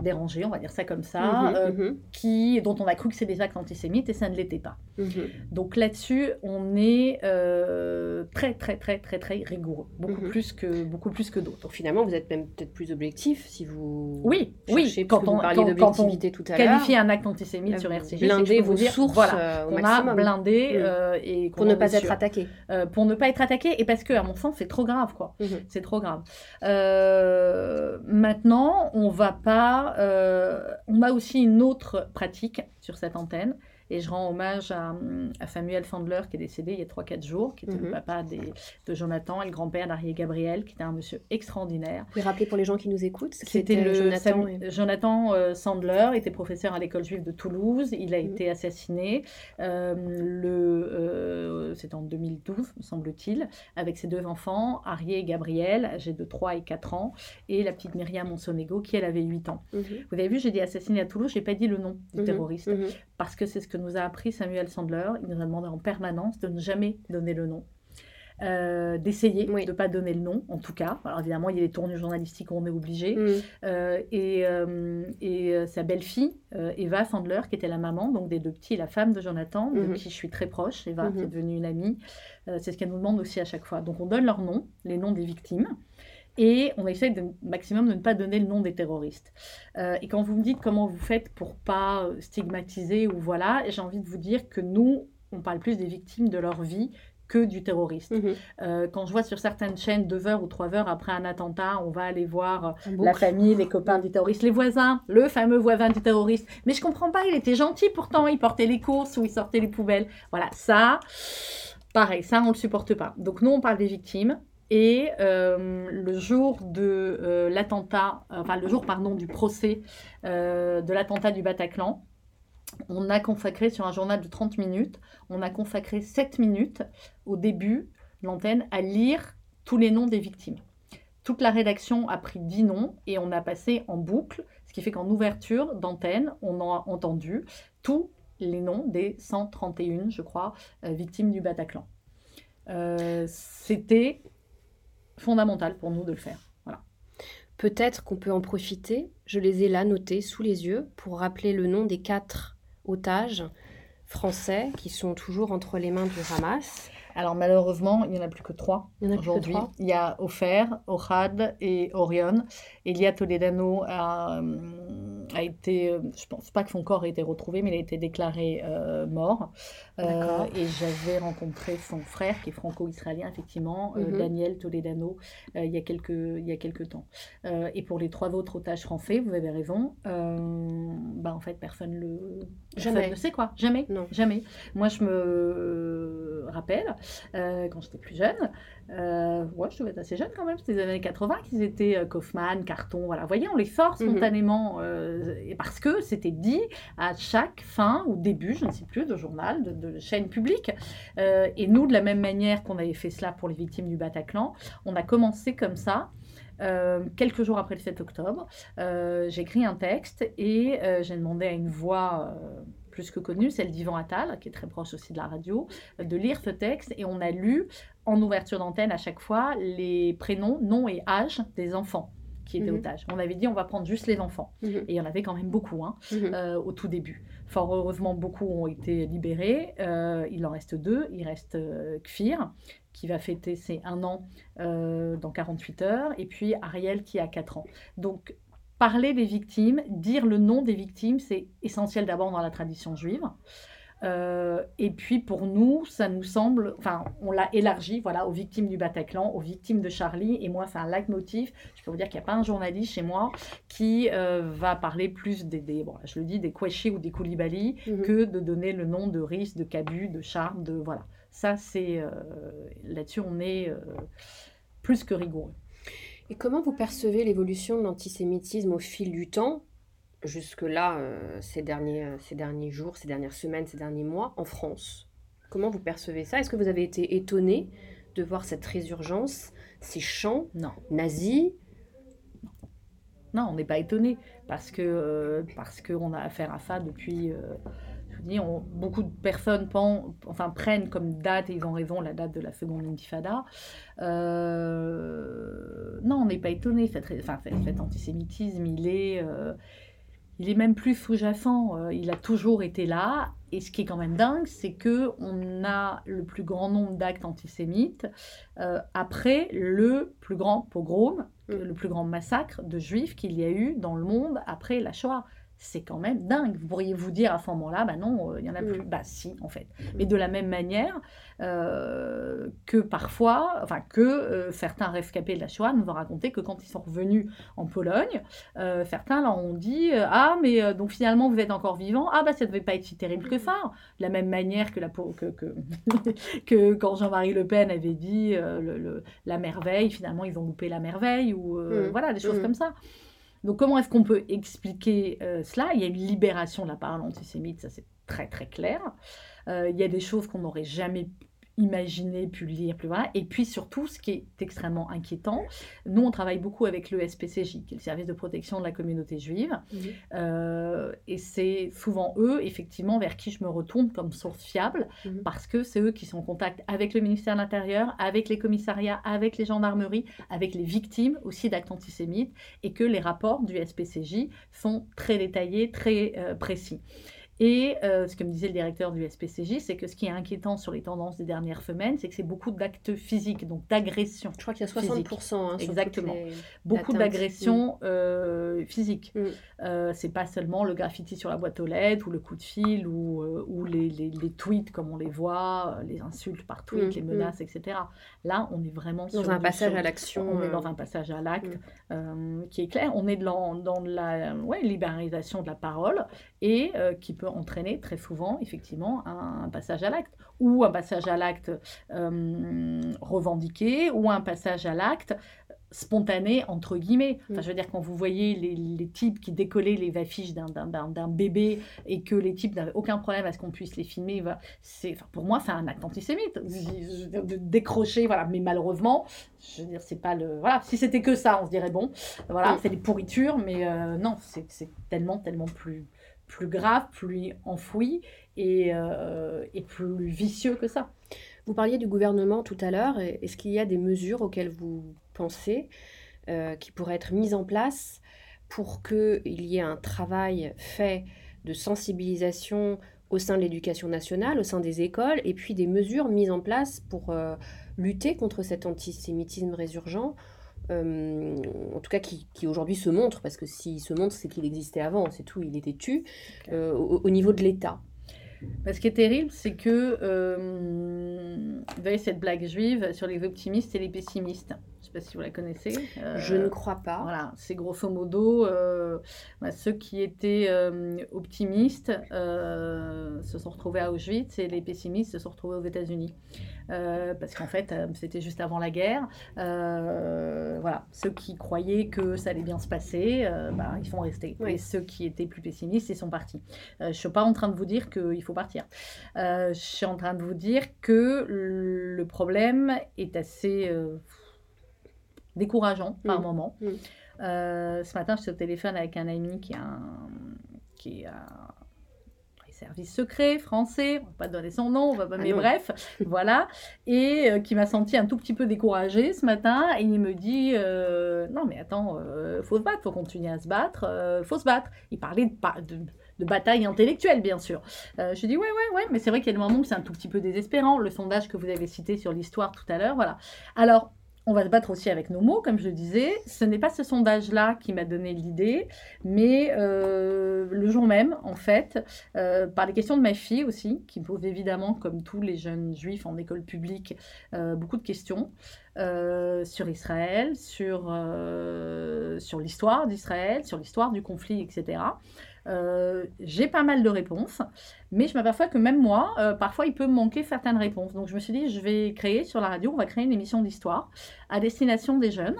dérangés, on va dire ça comme ça, Mhm, euh, mhm, qui, dont on a cru que c'est des actes antisémites et ça ne l'était pas. mhm. Donc là-dessus, on est euh, très très très très très rigoureux, beaucoup plus que beaucoup plus que d'autres. Donc finalement, vous êtes même peut-être plus objectif si vous Oui, cherchez, oui. parce que vous parliez d'objectivité tout à qualifie un acte antisémite sur que je blindez vos dire, sources voilà, euh, au on a blindé euh, et pour ne pas être sûr. attaqué. Euh, pour ne pas être attaqué et parce que à mon sens c'est trop grave quoi. C'est trop grave. Euh, maintenant, on va pas. Euh, on a aussi une autre pratique sur cette antenne. Et je rends hommage à, à Samuel Sandler qui est décédé il y a 3-4 jours, qui était Mhm. le papa des- de Jonathan et le grand-père d'Arié Gabriel, qui était un monsieur extraordinaire. Vous pouvez rappeler pour les gens qui nous écoutent C'était était le Jonathan et- Jonathan euh, Sandler était professeur à l'école juive de Toulouse. Il a Mhm. été assassiné. euh, le, euh, c'est en 2012, me semble-t-il, avec ses deux enfants, Arié et Gabriel, âgés de 3 et 4 ans, et la petite Myriam Monsonego, qui elle avait 8 ans. Mhm, Vous avez vu, j'ai dit assassiné à Toulouse, j'ai pas dit le nom du mhm, terroriste, mhm. Parce que c'est ce que nous a appris Samuel Sandler. Il nous a demandé en permanence de ne jamais donner le nom. Euh, d'essayer Oui. de ne pas donner le nom, en tout cas. Alors évidemment, il y a les tournures journalistiques où on est obligé. Mhm. Euh, et, euh, et sa belle-fille, Eva Sandler, qui était la maman donc des deux petits, la femme de Jonathan, de Mhm. qui je suis très proche, Eva, qui est devenue une amie. C'est ce qu'elle nous demande aussi à chaque fois. Donc on donne leurs noms, les noms des victimes. Et on essaye de maximum de ne pas donner le nom des terroristes. Euh, et quand vous me dites comment vous faites pour pas euh, stigmatiser ou voilà, j'ai envie de vous dire que nous, on parle plus des victimes de leur vie que du terroriste. Mhm. Euh, quand je vois sur certaines chaînes deux heures ou trois heures après un attentat, on va aller voir la famille, les copains du terroriste, les voisins, le fameux voisin du terroriste. Mais je comprends pas, il était gentil pourtant, il portait les courses ou il sortait les poubelles. Voilà, ça, pareil, ça on le supporte pas. Donc nous on parle des victimes. Et euh, le jour de euh, l'attentat, enfin le jour pardon du procès euh, de l'attentat du Bataclan, on a consacré sur un journal de 30 minutes, on a consacré 7 minutes au début l'antenne à lire tous les noms des victimes. Toute la rédaction a pris 10 noms et on a passé en boucle, ce qui fait qu'en ouverture d'antenne, on a entendu tous les noms des 131, je crois, victimes du Bataclan. C'était fondamental pour nous de le faire. Voilà. Peut-être qu'on peut en profiter, je les ai là notés sous les yeux, pour rappeler le nom des quatre otages français qui sont toujours entre les mains du Hamas. Alors malheureusement, il n'y en a plus que trois aujourd'hui. Il y a Ofer, Ohad et Orion. Elia Toledano a, euh, a été, euh, je pense pas que son corps ait été retrouvé, mais il a été déclaré euh, mort. Euh, et j'avais rencontré son frère, qui est franco-israélien, effectivement, Mhm. Daniel Toledano, il, y a quelques, il y a quelques temps. Et pour les trois autres otages français, vous avez raison, bah, en fait, personne le... personne Jamais. ne sait quoi. Jamais. Non. Jamais. Moi, je me rappelle, euh, quand j'étais plus jeune, euh, ouais, je devais être assez jeune quand même, c'était les années 80 qu'ils étaient euh, Kaufman, Carton, voilà. Vous voyez, on les sort Mhm. spontanément, et parce que c'était dit à chaque fin ou début, je ne sais plus, de journal, de, chaîne publique. Euh, et nous, de la même manière qu'on avait fait cela pour les victimes du Bataclan, on a commencé comme ça. Euh, quelques jours après le 7 octobre, euh, j'ai écrit un texte et euh, j'ai demandé à une voix euh, plus que connue, celle d'Yvan Attal, qui est très proche aussi de la radio, euh, de lire ce texte et on a lu en ouverture d'antenne à chaque fois les prénoms, noms et âge des enfants qui étaient Mhm. otages. On avait dit on va prendre juste les enfants. Mhm, Et il y en avait quand même beaucoup hein, mhm. euh, au tout début. Fort heureusement, beaucoup ont été libérés. Euh, il en reste deux. Il reste euh, Kfir, qui va fêter ses un an dans 48 heures, et puis Ariel qui a 4 ans. Donc, parler des victimes, dire le nom des victimes, c'est essentiel d'abord dans la tradition juive. Euh, et puis pour nous, ça nous semble, enfin, on l'a élargi, voilà, aux victimes du Bataclan, aux victimes de Charlie. Et moi, c'est un leitmotiv. Je peux vous dire qu'il n'y a pas un journaliste chez moi qui euh, va parler plus des, bon, je le dis, des Kouachi ou des Koulibaly mhm. que de donner le nom de Riss, de Cabu, de Charme, de voilà. Ça, c'est euh, là-dessus, on est plus que rigoureux. Et comment vous percevez l'évolution de l'antisémitisme au fil du temps? Jusque-là, euh, ces, derniers, euh, ces derniers jours, ces dernières semaines, ces derniers mois, en France? Comment vous percevez ça? Est-ce que vous avez été étonné de voir cette résurgence, ces chants non. nazis? Non, on n'est pas étonné parce que euh, parce qu'on a affaire à ça depuis. je vous dis, beaucoup de personnes enfin, prennent comme date, et ils ont raison, la date de la seconde intifada. non, on n'est pas étonné. Cet, enfin, cet, antisémitisme, il est, il est même plus sous-jacent, euh, il a toujours été là. Et ce qui est quand même dingue, c'est que on a le plus grand nombre d'actes antisémites euh, après le plus grand pogrom, mm. le plus grand massacre de juifs qu'il y a eu dans le monde après la Shoah c'est quand même dingue. Vous pourriez vous dire à ce moment-là, bah non, euh, il y en a plus. Mm. Bah si, en fait. Mm. Mais de la même manière euh, que parfois, enfin que euh, certains rescapés de la Shoah nous ont raconté que quand ils sont revenus en Pologne, certains leur ont dit ah mais donc finalement vous êtes encore vivant, ah bah ça devait pas être si terrible que ça. De la même manière que la que que, que quand Jean-Marie Le Pen avait dit le, la merveille, finalement ils ont loupé la merveille ou mm. voilà des choses comme ça. Donc comment est-ce qu'on peut expliquer euh, cela? Il y a une libération de la parole antisémite, ça c'est très très clair. Euh, il y a des choses qu'on n'aurait jamais imaginer, pu lire, plus voilà. Et puis surtout, ce qui est extrêmement inquiétant, nous on travaille beaucoup avec le SPCJ, qui est le service de protection de la communauté juive, euh, et c'est souvent eux, effectivement, vers qui je me retourne comme source fiable, parce que c'est eux qui sont en contact avec le ministère de l'Intérieur, avec les commissariats, avec les gendarmeries, avec les victimes aussi d'actes antisémites, et que les rapports du SPCJ sont très détaillés, très euh, précis. Et euh, ce que me disait le directeur du SPCJ, c'est que ce qui est inquiétant sur les tendances des dernières semaines, c'est que c'est beaucoup d'actes physiques, donc d'agressions. Je crois qu'il y a 60%. Hein, Exactement. Beaucoup d'agressions mm. euh, physiques. Mm. Euh, c'est pas seulement le graffiti sur la boîte aux lettres, ou le coup de fil, ou, euh, ou les, les, les, tweets comme on les voit, les insultes par tweet, mm. les menaces, etc. Là, on est vraiment dans un passage à l'action. On est dans un passage à l'acte qui est clair. On est dans, dans la ouais, libéralisation de la parole et qui peut entraîner très souvent effectivement un, passage à l'acte ou un passage à l'acte euh, revendiqué ou un passage à l'acte spontané entre guillemets. Enfin, je veux dire quand vous voyez les, les types qui décollaient les affiches d'un bébé et que les types n'avaient aucun problème à ce qu'on puisse les filmer, c'est enfin, pour moi c'est un acte antisémite de décrocher voilà. Mais malheureusement, je veux dire c'est pas le voilà. Si c'était que ça, on se dirait bon, voilà, c'est des pourritures, mais euh, non, c'est tellement tellement plus plus grave, plus enfoui et, euh, et, plus vicieux que ça. Vous parliez du gouvernement tout à l'heure. Est-ce qu'il y a des mesures auxquelles vous pensez euh, qui pourraient être mises en place pour qu'il y ait un travail fait de sensibilisation au sein de l'éducation nationale, au sein des écoles, et puis des mesures mises en place pour euh, lutter contre cet antisémitisme résurgent euh, en tout cas qui, aujourd'hui se montre, parce que s'il se montre, c'est qu'il existait avant, c'est tout, il était tu, euh, au, niveau de l'État. ce qui est terrible, c'est que euh, vous voyez cette blague juive sur les optimistes et les pessimistes. Je ne sais pas si vous la connaissez. je ne crois pas. Voilà, c'est grosso modo bah, ceux qui étaient optimistes se sont retrouvés à Auschwitz et les pessimistes se sont retrouvés aux États-Unis. Euh, parce qu'en fait, euh, c'était juste avant la guerre. Euh, voilà, ceux qui croyaient que ça allait bien se passer, bah, ils sont restés. Et ceux qui étaient plus pessimistes, ils sont partis. je ne suis pas en train de vous dire qu'il faut partir. je suis en train de vous dire que le problème est assez décourageant par mmh. moment. Mmh. ce matin, je suis au téléphone avec un ami qui, a un, qui a service secret français, on va pas donner son nom, on va pas, ah mais bref, voilà, et euh, qui m'a senti un tout petit peu découragée ce matin, et il me dit, euh, non mais attends, euh, faut se battre, faut continuer à se battre, faut se battre. Il parlait de, de, bataille intellectuelle, bien sûr. je dis, ouais, ouais, ouais, mais c'est vrai qu'il y a des moments où c'est un tout petit peu désespérant, le sondage que vous avez cité sur l'histoire tout à l'heure, voilà. Alors, on va se battre aussi avec nos mots, comme je le disais. Ce n'est pas ce sondage-là qui m'a donné l'idée, mais euh, le jour même, en fait, euh, par les questions de ma fille aussi, qui me pose évidemment, comme tous les jeunes juifs en école publique, euh, beaucoup de questions sur Israël, sur, sur l'histoire d'Israël, sur l'histoire du conflit, etc. j'ai pas mal de réponses. Mais je m'aperçois que même moi, euh, parfois, il peut me manquer certaines réponses. Donc je me suis dit, je vais créer sur la radio, on va créer une émission d'histoire à destination des jeunes.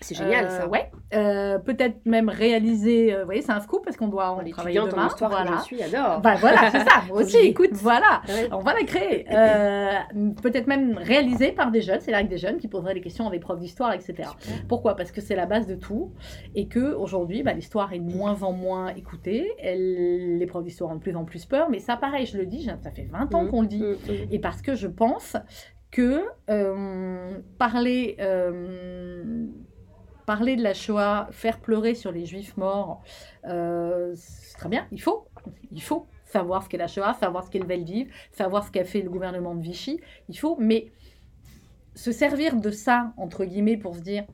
C'est génial ça. Euh, ouais. Euh, peut-être même réaliser, vous voyez, c'est un scoop parce qu'on doit en travailler demain. En histoire voilà. je suis, adore. Bah, voilà, c'est ça. Moi aussi, écoute. Voilà, on va la créer. peut-être même réalisée par des jeunes. C'est là avec des jeunes qui poseraient des questions à des profs d'histoire, etc. Pourquoi? Parce que c'est la base de tout et que aujourd'hui, bah, l'histoire est de moins en moins écoutée. Elle, les profs d'histoire ont de plus en plus peur, mais ça pareil, je le dis, ça fait 20 ans mmh, qu'on le dit, mmh, mmh. et parce que je pense que euh, parler, euh, parler de la Shoah, faire pleurer sur les juifs morts, euh, c'est très bien, il faut, il faut savoir ce qu'est la Shoah, savoir ce qu'est le Veldiv, savoir ce qu'a fait le gouvernement de Vichy, il faut, mais se servir de ça, entre guillemets, pour se dire,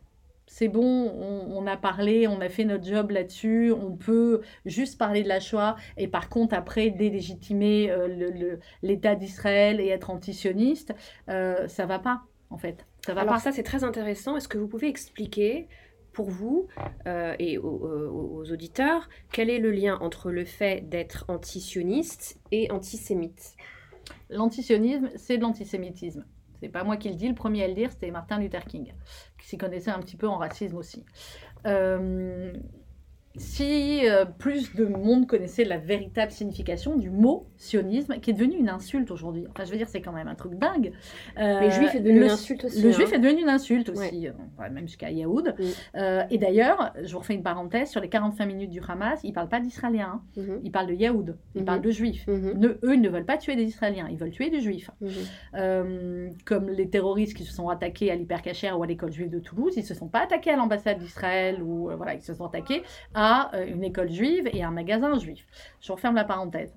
c'est bon, on, a parlé, on a fait notre job là-dessus, on peut juste parler de la Shoah et par contre après délégitimer euh, l'État d'Israël et être antisioniste, euh, ça va pas en fait. Ça va Alors ça c'est très intéressant. Est-ce que vous pouvez expliquer pour vous euh, et aux, auditeurs quel est le lien entre le fait d'être antisioniste et antisémite? L'antisionisme, c'est de l'antisémitisme. C'est pas moi qui le dis, le premier à le dire, c'était Martin Luther King, qui s'y connaissait un petit peu en racisme aussi. Euh, si euh, plus de monde connaissait la véritable signification du mot sionisme, qui est devenu une insulte aujourd'hui. Enfin, je veux dire, c'est quand même un truc dingue. Euh, le juif est devenu une insulte aussi. Le juif hein. est devenu une insulte aussi, euh, même jusqu'à Yaoud. et d'ailleurs, je vous refais une parenthèse, sur les 45 minutes du Hamas, ils ne parlent pas d'Israéliens, hein. mhm. ils parlent de Yaoud, ils parlent de juifs. Mhm. eux, ils ne veulent pas tuer des Israéliens, ils veulent tuer des juifs. comme les terroristes qui se sont attaqués à l'hypercacher ou à l'école juive de Toulouse, ils ne se sont pas attaqués à l'ambassade d'Israël, ou voilà, ils se sont attaqués à euh, une école juive et un magasin juif. Je referme la parenthèse.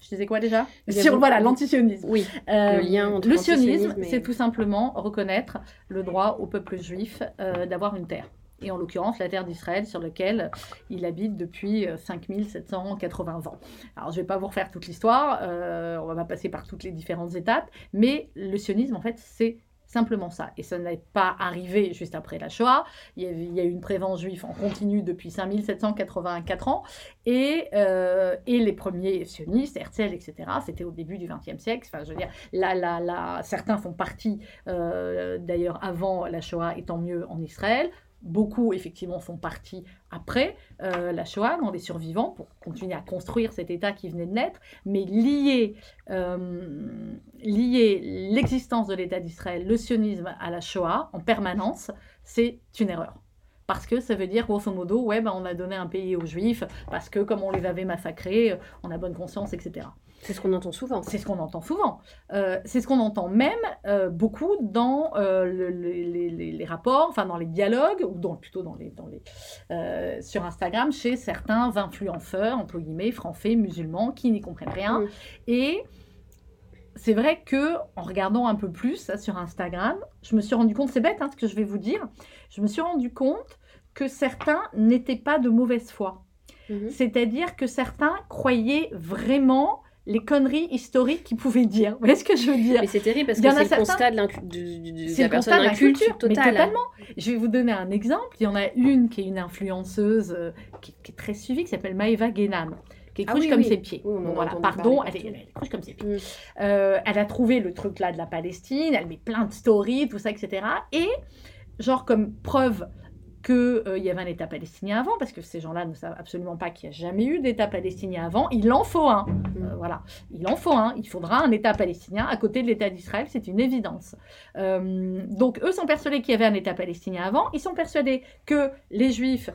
Je disais quoi déjà? Sur voilà l'antisionisme. Oui. Euh, le lien entre le sionisme, c'est tout simplement reconnaître le droit au peuple juif euh, d'avoir une terre. Et en l'occurrence, la terre d'Israël sur laquelle il habite depuis 5780 ans. Alors, je ne vais pas vous refaire toute l'histoire, on va pas passer par toutes les différentes étapes, mais le sionisme, en fait, c'est Simplement ça. Et ça n'est pas arrivé juste après la Shoah. Il y, a, eu une prévence juive en continu depuis 5784 ans. Et, euh, et les premiers sionistes, Herzl, etc., c'était au début du XXe siècle. Enfin, je veux dire, là, là, là, certains font partie, euh, d'ailleurs, avant la Shoah, et tant mieux en Israël. Beaucoup, effectivement, font partie après euh, la Shoah, dans les survivants, pour continuer à construire cet État qui venait de naître, mais lier, euh, l'existence de l'État d'Israël, le sionisme à la Shoah en permanence, c'est une erreur. Parce que ça veut dire, grosso modo, ouais, ben, on a donné un pays aux Juifs, parce que comme on les avait massacrés, on a bonne conscience, etc. C'est ce qu'on entend souvent. C'est ce qu'on entend souvent. Euh, c'est ce qu'on entend même euh, beaucoup dans euh, les, rapports, enfin dans les dialogues, ou dans, plutôt dans les, dans les, sur Instagram, chez certains influenceurs, entre guillemets, français, musulmans, qui n'y comprennent rien. Et c'est vrai que en regardant un peu plus sur Instagram, je me suis rendu compte, c'est bête hein, ce que je vais vous dire, je me suis rendu compte que certains n'étaient pas de mauvaise foi. Mhm. C'est-à-dire que certains croyaient vraiment les conneries historiques qu'ils pouvaient dire. Vous voyez ce que je veux dire Mais c'est terrible parce que c'est le constat de, de, la personne totale. Mais totalement. Je vais vous donner un exemple. Il y en a une qui est une influenceuse euh, qui, est très suivie, qui s'appelle Maeva Genam qui est ah cruche comme ses pieds. voilà, pardon, elle est, comme ses pieds. Mm. Euh, elle a trouvé le truc là de la Palestine, elle met plein de stories, tout ça, etc. Et genre comme preuve qu'il euh, y avait un État palestinien avant, parce que ces gens-là ne savent absolument pas qu'il n'y a jamais eu d'État palestinien avant. Il en faut un. Mm. Euh, voilà, il en faut un. Il faudra un État palestinien à côté de l'État d'Israël, c'est une évidence. Euh, donc, eux sont persuadés qu'il y avait un État palestinien avant. Ils sont persuadés que les Juifs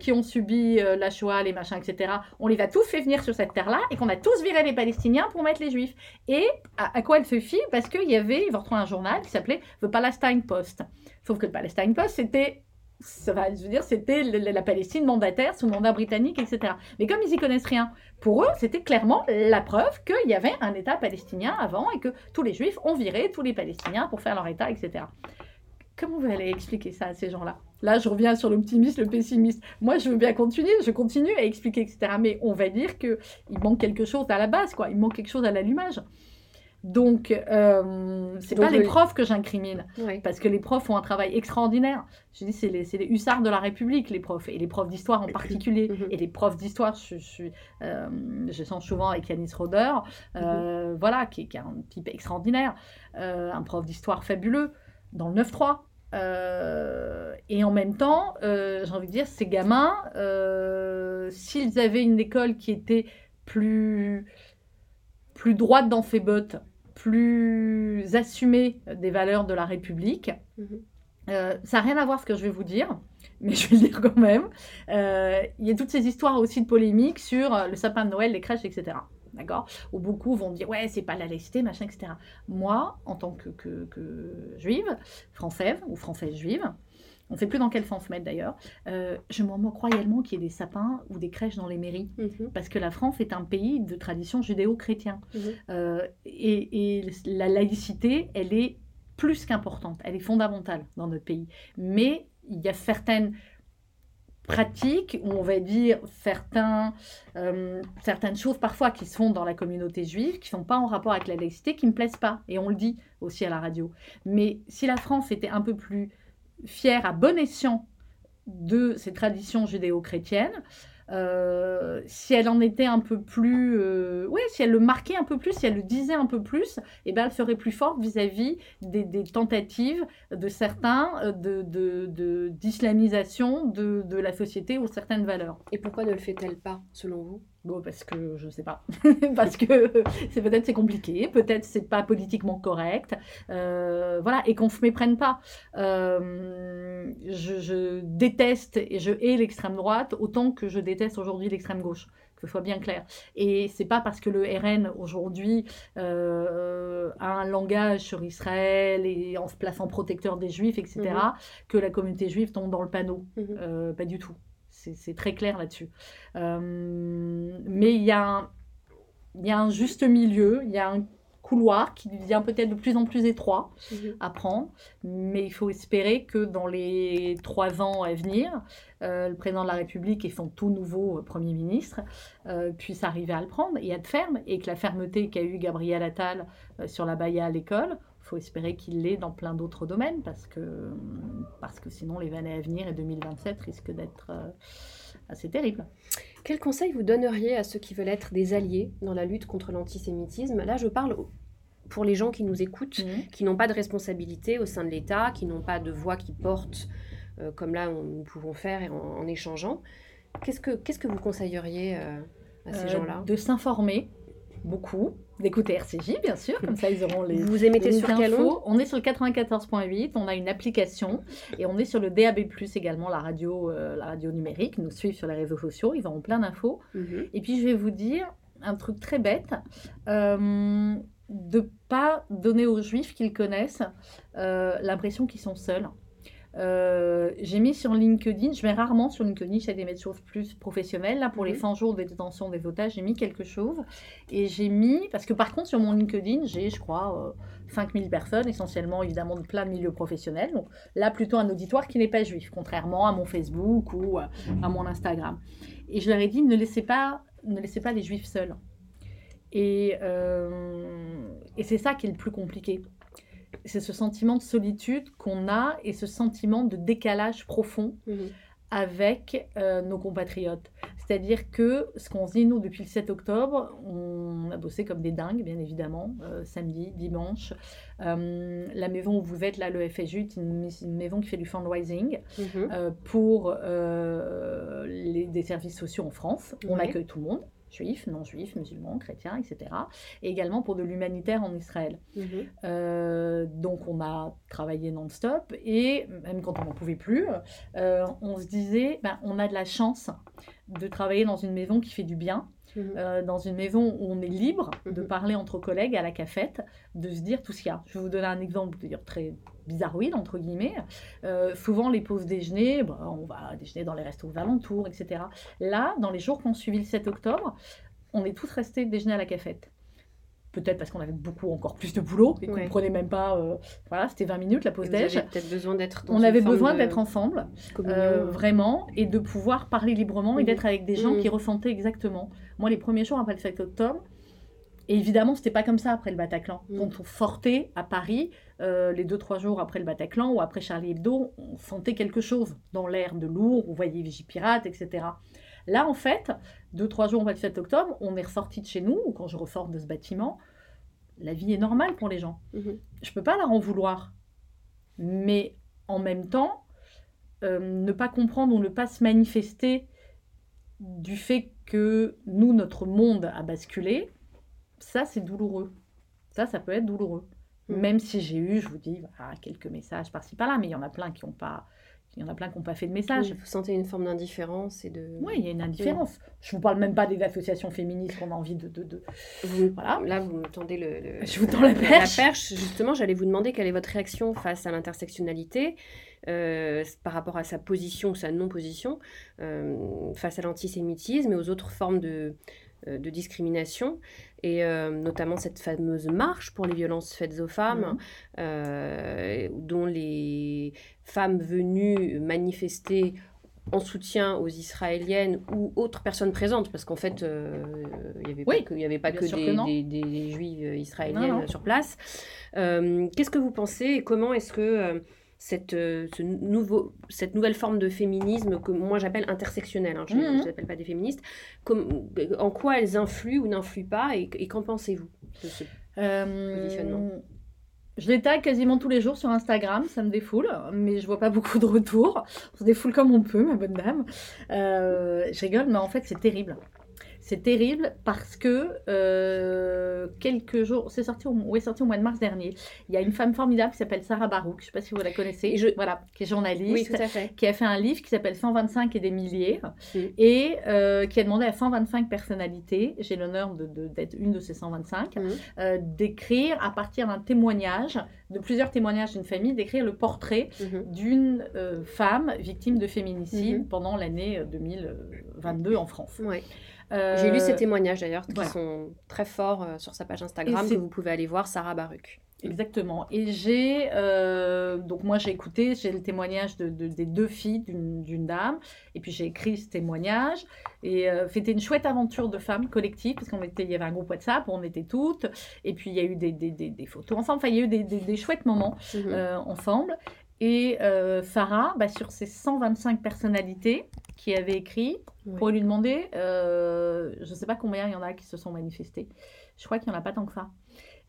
qui ont subi la Shoah, les machins, etc., on les a tous fait venir sur cette terre-là et qu'on a tous viré les Palestiniens pour mettre les Juifs. Et à, quoi elle se fie Parce qu'il y avait, il va retrouver un journal qui s'appelait The Palestine Post. Sauf que le Palestine Post, c'était ça va, je veux dire, c'était la Palestine mandataire sous mandat britannique, etc. Mais comme ils y connaissent rien, pour eux, c'était clairement la preuve qu'il y avait un État palestinien avant et que tous les Juifs ont viré tous les Palestiniens pour faire leur État, etc. comment vous allez expliquer ça à ces gens-là? Là, je reviens sur l'optimiste, le pessimiste. Moi, je veux bien continuer, je continue à expliquer, etc. Mais on va dire qu'il manque quelque chose à la base, quoi. Il manque quelque chose à l'allumage. Donc, euh, c'est pas les profs que j'incrimine, parce que les profs font un travail extraordinaire. Je dis, c'est les, les, hussards de la République, les profs, et les profs d'histoire en particulier. Mhm. Et les profs d'histoire, je, je, euh, je, sens souvent avec Yanis Roder, euh, mhm. voilà, qui, qui, est un type extraordinaire, euh, un prof d'histoire fabuleux, dans le 9-3. Euh, et en même temps, euh, j'ai envie de dire, ces gamins, s'ils avaient une école qui était plus, plus droite dans ses bottes, plus assumée des valeurs de la République, mhm. euh, ça n'a rien à voir ce que je vais vous dire, mais je vais le dire quand même. Il y a toutes ces histoires aussi de polémiques sur le sapin de Noël, les crèches, etc d'accord? Où beaucoup vont dire, ouais, c'est pas la laïcité, machin, etc. Moi, en tant que, que, juive, française ou française juive, on ne sait plus dans quel sens mettre d'ailleurs, euh, je m'en moque royalement qu'il y ait des sapins ou des crèches dans les mairies. Mhm. Parce que la France est un pays de tradition judéo-chrétien. Mhm. Euh, et, et, la laïcité, elle est plus qu'importante, elle est fondamentale dans notre pays. Mais il y a certaines pratiques, où on va dire certains, euh, certaines choses parfois qui se font dans la communauté juive, qui ne sont pas en rapport avec la laïcité, qui ne me plaisent pas. Et on le dit aussi à la radio. Mais si la France était un peu plus fière à bon escient de ses traditions judéo-chrétiennes, euh, si elle en était un peu plus, euh, oui, si elle le marquait un peu plus, si elle le disait un peu plus, eh ben, elle serait plus forte vis-à-vis des, tentatives de certains euh, de, d'islamisation de, de, la société ou certaines valeurs. Et pourquoi ne le fait-elle pas, selon vous? Bon, parce que je sais pas. parce que c'est peut-être c'est compliqué, peut-être c'est pas politiquement correct. Euh, voilà, et qu'on se méprenne pas. Euh, je, déteste et je hais l'extrême droite autant que je déteste aujourd'hui l'extrême gauche. Que ce soit bien clair. Et c'est pas parce que le RN aujourd'hui euh, a un langage sur Israël et en se plaçant protecteur des juifs, etc., mm-hmm. que la communauté juive tombe dans le panneau. Mm-hmm. pas du tout c'est très clair là-dessus. Euh, mais il y, a un, y a un juste milieu, il y a un couloir qui devient peut-être de plus en plus étroit mhm. à prendre, mais il faut espérer que dans les trois ans à venir, euh, le président de la République et son tout nouveau euh, Premier ministre puissent arriver à le prendre et à être ferme, et que la fermeté qu'a eu Gabriel Attal sur la baïa à l'école faut espérer qu'il l'est dans plein d'autres domaines parce que, parce que sinon les années à venir et 2027 risquent d'être euh, assez terribles. Quel conseil vous donneriez à ceux qui veulent être des alliés dans la lutte contre l'antisémitisme? Là, je parle pour les gens qui nous écoutent, mmh. qui n'ont pas de responsabilité au sein de l'État, qui n'ont pas de voix qui portent, euh, comme là nous pouvons faire en, échangeant. Qu'est-ce que, qu'est-ce que vous conseilleriez euh, à ces gens-là? De s'informer beaucoup, d'écouter RCJ, bien sûr, comme ça ils auront les. Vous émettez sur quel On est sur le 94.8, on a une application et on est sur le DAB, également, la radio, euh, la radio numérique. Nous suivent sur les réseaux sociaux, ils auront plein d'infos. Mhm. Et puis je vais vous dire un truc très bête. Euh, de pas donner aux juifs qu'ils connaissent euh, l'impression qu'ils sont seuls. Euh, j'ai mis sur LinkedIn, je mets rarement sur LinkedIn, j'essaie de mettre choses plus professionnelles. Là, pour les 100 mhm. jours de détention des otages, j'ai mis quelque chose. Et j'ai mis, parce que par contre, sur mon LinkedIn, j'ai, je crois, 5000 euh, personnes, essentiellement évidemment de plein de milieux professionnels. Donc là, plutôt un auditoire qui n'est pas juif, contrairement à mon Facebook ou à mon Instagram. Et je leur ai dit, ne laissez pas, ne laissez pas les juifs seuls. Et, euh, et c'est ça qui est le plus compliqué c'est ce sentiment de solitude qu'on a et ce sentiment de décalage profond mhm. avec euh, nos compatriotes. C'est-à-dire que ce qu'on se dit, nous, depuis le 7 octobre, on a bossé comme des dingues, bien évidemment, euh, samedi, dimanche. Euh, la maison où vous êtes, là, le FSU, c'est une, maison qui fait du fundraising mhm. pour les, des services sociaux en France. On accueille tout le monde juifs, non-juifs, musulmans, chrétiens, etc. Et également pour de l'humanitaire en Israël. Mhm. Euh, donc on a travaillé non-stop et même quand on n'en pouvait plus, euh, on se disait, ben, on a de la chance de travailler dans une maison qui fait du bien. Mhm. Euh, dans une maison où on est libre de mhm. parler entre collègues à la cafette, de se dire tout ce qu'il y a. Je vais vous donner un exemple dire, très bizarroïde, entre guillemets. Euh, souvent, les pauses déjeuner, bah, on va déjeuner dans les restos aux alentours, etc. Là, dans les jours qui ont suivi le 7 octobre, on est tous restés déjeuner à la cafette. peut-être parce qu'on avait beaucoup encore plus de boulot et qu'on ne prenait même pas. Euh, voilà, c'était 20 minutes la pause déj. peut-être besoin d'être. On avait besoin d'être ensemble, euh, vraiment, et de pouvoir parler librement et mhm. d'être avec des gens qui mhm. ressentaient exactement. Moi, les premiers jours après le 7 octobre, et évidemment, c'était pas comme ça après le Bataclan. Mhm. Quand on sortait à Paris, euh, les deux, trois jours après le Bataclan ou après Charlie Hebdo, on sentait quelque chose dans l'air de lourd, on voyait Vigipirate, etc. Là, en fait, deux, trois jours après le 7 octobre, on est ressorti de chez nous, ou quand je ressors de ce bâtiment, la vie est normale pour les gens. Mhm. Je ne peux pas leur en vouloir. Mais en même temps, euh, ne pas comprendre ou ne pas se manifester du fait que nous, notre monde a basculé, ça, c'est douloureux. Ça, ça peut être douloureux. Mhm. Même si j'ai eu, je vous dis, quelques messages par-ci par-là, mais il y en a plein qui n'ont pas il y en a plein qui n'ont pas fait de message. vous sentez une forme d'indifférence et de... Oui, il y a une indifférence. Je ne vous parle même pas des associations féministes qu'on a envie de... de, de... voilà. Là, vous me tendez le... Je vous tends la perche. La perche. Justement, j'allais vous demander quelle est votre réaction face à l'intersectionnalité, euh, par rapport à sa position ou sa non-position, euh, face à l'antisémitisme et aux autres formes de, de discrimination, et euh, notamment cette fameuse marche pour les violences faites aux femmes, mhm. euh, dont les femmes venues manifester en soutien aux Israéliennes ou autres personnes présentes, parce qu'en fait, il n'y avait, pas que, avait pas que des, des, juives israéliennes sur place. Qu'est-ce que vous pensez et comment est-ce que cette, euh, ce nouveau, cette nouvelle forme de féminisme que moi j'appelle intersectionnelle, hein, je ne mmh. pas des féministes, comme, en quoi elles influent ou n'influent pas et, qu'en pensez-vous de ce euh, positionnement? je les tag quasiment tous les jours sur Instagram, ça me défoule, mais je vois pas beaucoup de retours. On se défoule comme on peut, ma bonne dame. Euh, je rigole, mais en fait, c'est terrible. C'est terrible parce que euh, quelques jours, c'est sorti, au, sorti au mois de mars dernier. Il y a une femme formidable qui s'appelle Sarah Barouk, je ne sais pas si vous la connaissez, je, voilà, qui est journaliste, qui a fait un livre qui s'appelle 125 et des milliers, et euh, qui a demandé à 125 personnalités, j'ai l'honneur d'être une de ces 125, euh, d'écrire à partir d'un témoignage, de plusieurs témoignages d'une famille, d'écrire le portrait mhm. d'une femme victime de féminicide mhm. pendant l'année 2022 en France. J'ai lu ces euh, témoignages d'ailleurs qui sont très forts euh, sur sa page Instagram que vous pouvez aller voir, Sarah Baruch. Exactement. Et j'ai euh, donc moi j'ai écouté, j'ai le témoignage de, des deux filles d'une dame, et puis j'ai écrit ce témoignage et c'était une chouette aventure de femmes collective parce qu'on était, il y avait un groupe WhatsApp où on était toutes, et puis il y a eu des, des, des, photos ensemble, enfin il y a eu des, chouettes moments mhm. ensemble. Et Sarah, bah, sur ces 125 personnalités qui avaient écrit, pour lui demander, euh, je ne sais pas combien il y en a qui se sont manifestés. Je crois qu'il n'y en a pas tant que ça.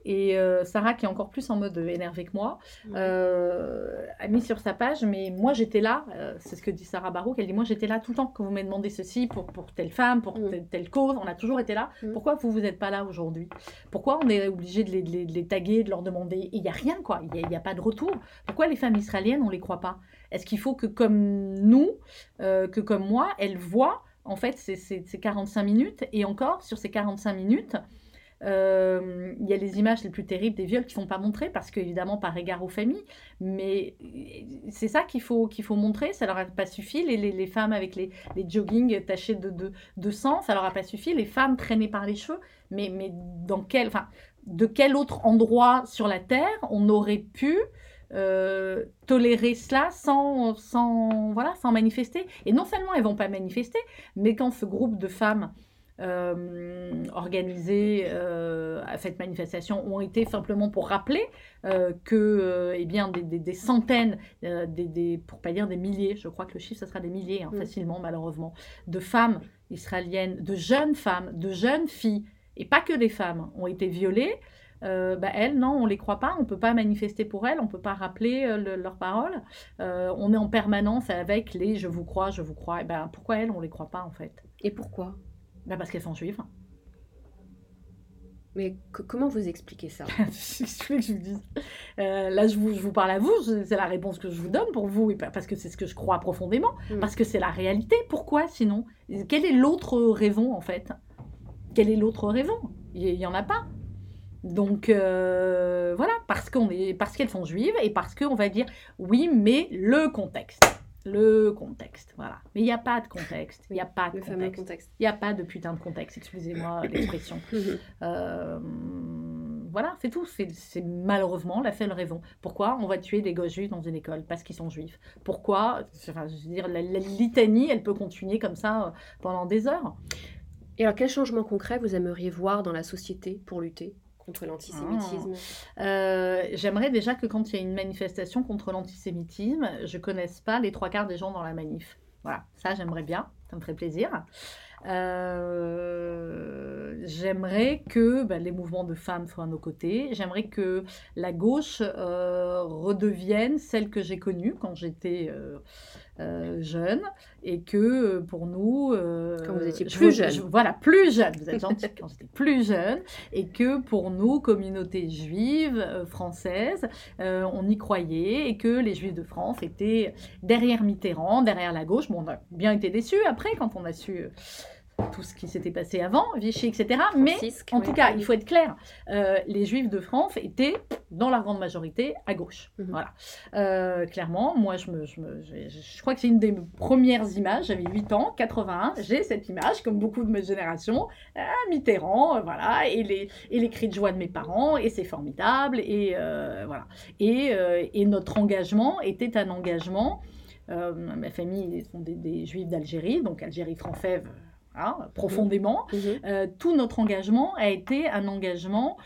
Et euh, Sarah, qui est encore plus en mode énervé que moi, euh, a mis sur sa page, mais moi j'étais là, c'est ce que dit Sarah Barouk, elle dit moi j'étais là tout le temps quand vous m'avez demandé ceci pour, pour telle femme, pour telle, cause, on a toujours été là. Pourquoi vous vous êtes pas là aujourd'hui? Pourquoi on est obligé de les, de les, taguer, de leur demander? Il n'y a rien quoi, il n'y a, a, pas de retour. Pourquoi les femmes israéliennes, on ne les croit pas? Est-ce qu'il faut que comme nous, que comme moi, elles voient en fait, c'est 45 minutes. Et encore, sur ces 45 minutes, euh, il y a les images les plus terribles des viols qui ne sont pas montrées parce qu'évidemment par égard aux familles, mais c'est ça qu'il faut, faut montrer, ça leur a pas suffi, les, les, femmes avec les, les joggings tachés de, de, de, sang, ça leur a pas suffi, les femmes traînées par les cheveux, mais, mais dans quel, de quel autre endroit sur la Terre on aurait pu euh, tolérer cela sans, sans, voilà, sans manifester. Et non seulement elles vont pas manifester, mais quand ce groupe de femmes euh, organisées euh, à cette manifestation ont été simplement pour rappeler que eh bien, des, des, centaines, des, des, pour pas dire des milliers, je crois que le chiffre, ce sera des milliers, hein, mm. facilement malheureusement, de femmes israéliennes, de jeunes femmes, de jeunes filles, et pas que des femmes, ont été violées. Euh, bah, elles, non, on ne les croit pas, on ne peut pas manifester pour elles, on ne peut pas rappeler euh, leurs paroles. Euh, on est en permanence avec les je vous crois, je vous crois. Et ben, pourquoi elles, on ne les croit pas en fait? Et pourquoi? Ben, Parce qu'elles sont juives. Mais comment vous expliquez ça? Je que je vous dise. là, je vous, je vous, parle à vous, c'est la réponse que je vous donne pour vous, parce que c'est ce que je crois profondément, mm. parce que c'est la réalité. Pourquoi sinon? Quelle est l'autre raison en fait? Quelle est l'autre raison? Il n'y en a pas. Donc euh, voilà, parce qu'on est, parce qu'elles sont juives et parce qu'on va dire oui, mais le contexte, le contexte, voilà. Mais il n'y a pas de contexte, il n'y a pas de contexte, il n'y a pas de putain de contexte. Excusez-moi l'expression. Euh, voilà, c'est tout. C'est malheureusement la seule raison. Pourquoi on va tuer des gosses juifs dans une école Parce qu'ils sont juifs. Pourquoi enfin, je veux dire, la, litanie, elle peut continuer comme ça euh, pendant des heures. Et alors, quel changement concret vous aimeriez voir dans la société pour lutter? Contre l'antisémitisme ah. euh, J'aimerais déjà que quand il y a une manifestation contre l'antisémitisme, je connaisse pas les trois quarts des gens dans la manif. Voilà, ça j'aimerais bien, ça me ferait plaisir. Euh, j'aimerais que bah, les mouvements de femmes soient à nos côtés. J'aimerais que la gauche euh, redevienne celle que j'ai connue quand j'étais euh, jeune et que pour nous... quand vous étiez plus jeune. voilà, plus jeune. Vous êtes gentil. quand j'étais plus jeune. Et que pour nous, communauté juive française, on y croyait et que les juifs de France étaient derrière Mitterrand, derrière la gauche. Bon, on a bien été déçus après quand on a su tout ce qui s'était passé avant, Vichy, etc. Mais en tout cas, il faut être clair, euh, les Juifs de France étaient, dans la grande majorité, à gauche. Mhm. Voilà. Euh, clairement, moi, je, me, je, me, je, crois que c'est une des premières images, j'avais 8 ans, 81, j'ai cette image, comme beaucoup de mes générations, à Mitterrand, euh, voilà, et les, et les cris de joie de mes parents, et c'est formidable, et voilà. Et, et, notre engagement était un engagement... ma famille ils sont des, des juifs d'Algérie, donc Algérie française Hein, profondément. Mhm. Mhm. Euh, tout notre engagement a été un engagement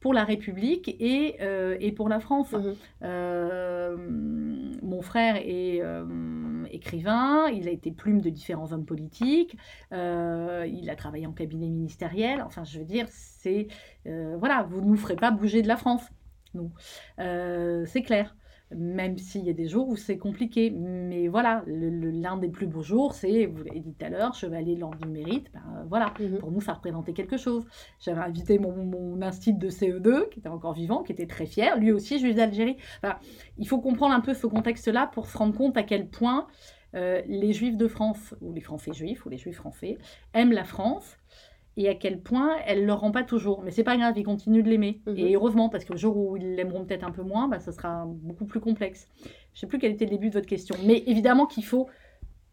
pour la République et, euh, et pour la France. Mhm. Euh, mon frère est écrivain, il a été plume de différents hommes politiques, il a travaillé en cabinet ministériel. Enfin, je veux dire, c'est voilà, vous ne nous ferez pas bouger de la France, nous. c'est clair même s'il y a des jours où c'est compliqué. Mais voilà, l'un des plus beaux jours, c'est, vous l'avez dit tout à l'heure, Chevalier de l'Ordre du Mérite. Ben, voilà, mhm. pour nous, ça représentait quelque chose. J'avais invité mon, mon institut de CE2, qui était encore vivant, qui était très fier, lui aussi juif d'Algérie. il faut comprendre un peu ce contexte-là pour se rendre compte à quel point euh, les juifs de France, ou les Français juifs, ou les juifs français, aiment la France et à quel point elle ne le rend pas toujours. Mais c'est pas grave, ils continuent de l'aimer. Mhm. Et heureusement, parce que le jour où ils l'aimeront peut-être un peu moins, bah, ça sera beaucoup plus complexe. Je sais plus quel était le début de votre question. Mais évidemment qu'il faut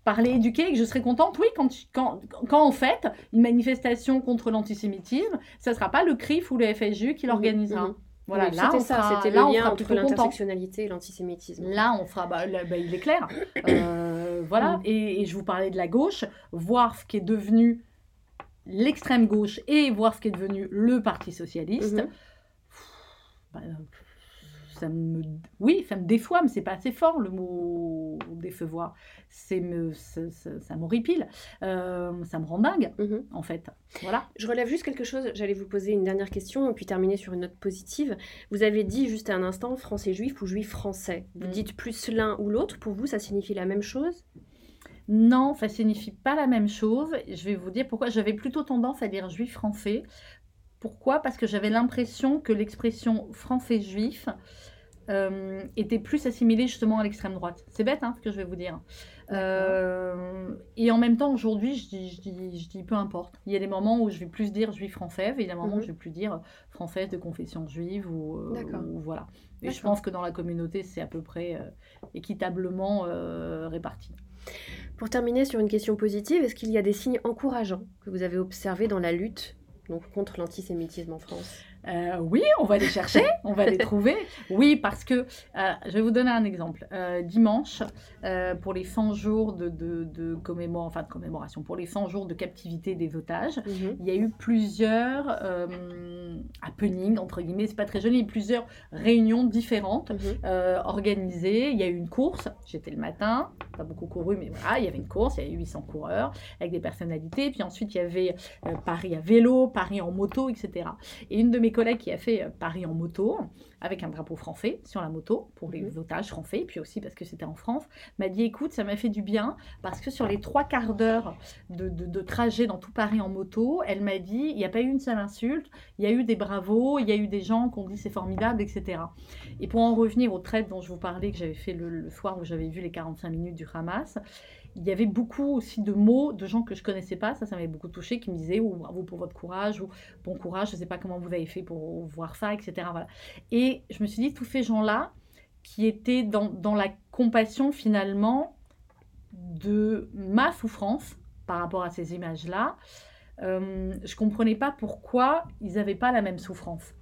parler éduquer et que je serais contente, oui, quand, quand, quand en fait, une manifestation contre l'antisémitisme, ça ne sera pas le CRIF ou le FSU qui mhm. l'organisera. Mhm. Voilà, là, c'était ça, c'était le lien entre l'intersectionnalité et l'antisémitisme. Là, on fera, bah, bah il est clair. Euh, voilà, et, et, je vous parlais de la gauche, voir ce qui est devenu l'extrême gauche et voir ce qui est devenu le Parti socialiste, mhm. bah, ça me, oui, ça me défoie, mais c'est pas assez fort le mot décevoir. C'est me, ça, ça, m'horripile, euh, ça me rend dingue, mhm. en fait. Voilà. Je relève juste quelque chose. J'allais vous poser une dernière question, et puis terminer sur une note positive. Vous avez dit juste à un instant français juif ou juif français? Vous mhm. dites plus l'un ou l'autre. Pour vous, ça signifie la même chose? Non, ça signifie pas la même chose. Je vais vous dire pourquoi. J'avais plutôt tendance à dire juif français. Pourquoi? Parce que j'avais l'impression que l'expression français juif euh, était plus assimilée justement à l'extrême droite. C'est bête hein, ce que je vais vous dire. Euh, et en même temps, aujourd'hui, je dis, je, dis, je dis peu importe. Il y a des moments où je vais plus dire juif français, et il y a des moments où mhm. je vais plus dire française de confession juive ou, euh, voilà. Et je pense que dans la communauté, c'est à peu près équitablement réparti. Pour terminer sur une question positive, est-ce qu'il y a des signes encourageants que vous avez observés dans la lutte donc, contre l'antisémitisme en France? Euh, oui, on va les chercher, on va les trouver. Oui, parce que euh, je vais vous donner un exemple. Euh, dimanche, pour les 100 jours de, de, de, enfin, de commémoration, pour les 100 jours de captivité des otages, mhm. il y a eu plusieurs happenings, entre guillemets, c'est pas très joli, plusieurs réunions différentes mhm. organisées. Il y a eu une course, j'étais le matin, pas beaucoup couru, mais voilà, il y avait une course, il y a eu 800 coureurs avec des personnalités. Puis ensuite, il y avait Paris à vélo, Paris en moto, etc. Et une de mes collègues qui a fait euh, Paris en moto, avec un drapeau français sur la moto, pour les mhm. otages français, puis aussi parce que c'était en France, m'a dit écoute, ça m'a fait du bien, parce que sur les trois quarts d'heure de, trajet dans tout Paris en moto, elle m'a dit il n'y a pas eu une seule insulte, il y a eu des bravos, il y a eu des gens qui ont dit c'est formidable, etc. Et pour en revenir aux traites dont je vous parlais, que j'avais fait le, le soir où j'avais vu les 45 minutes du Il y avait beaucoup aussi de mots de gens que je connaissais pas, ça, ça m'avait beaucoup touché, qui me disaient ou bravo pour votre courage, ou bon courage, je sais pas comment vous avez fait pour voir ça, etc. Et je me suis dit, tous ces gens-là, qui étaient dans, dans, la compassion finalement de ma souffrance par rapport à ces images-là, euh, je comprenais pas pourquoi ils n'avaient pas la même souffrance.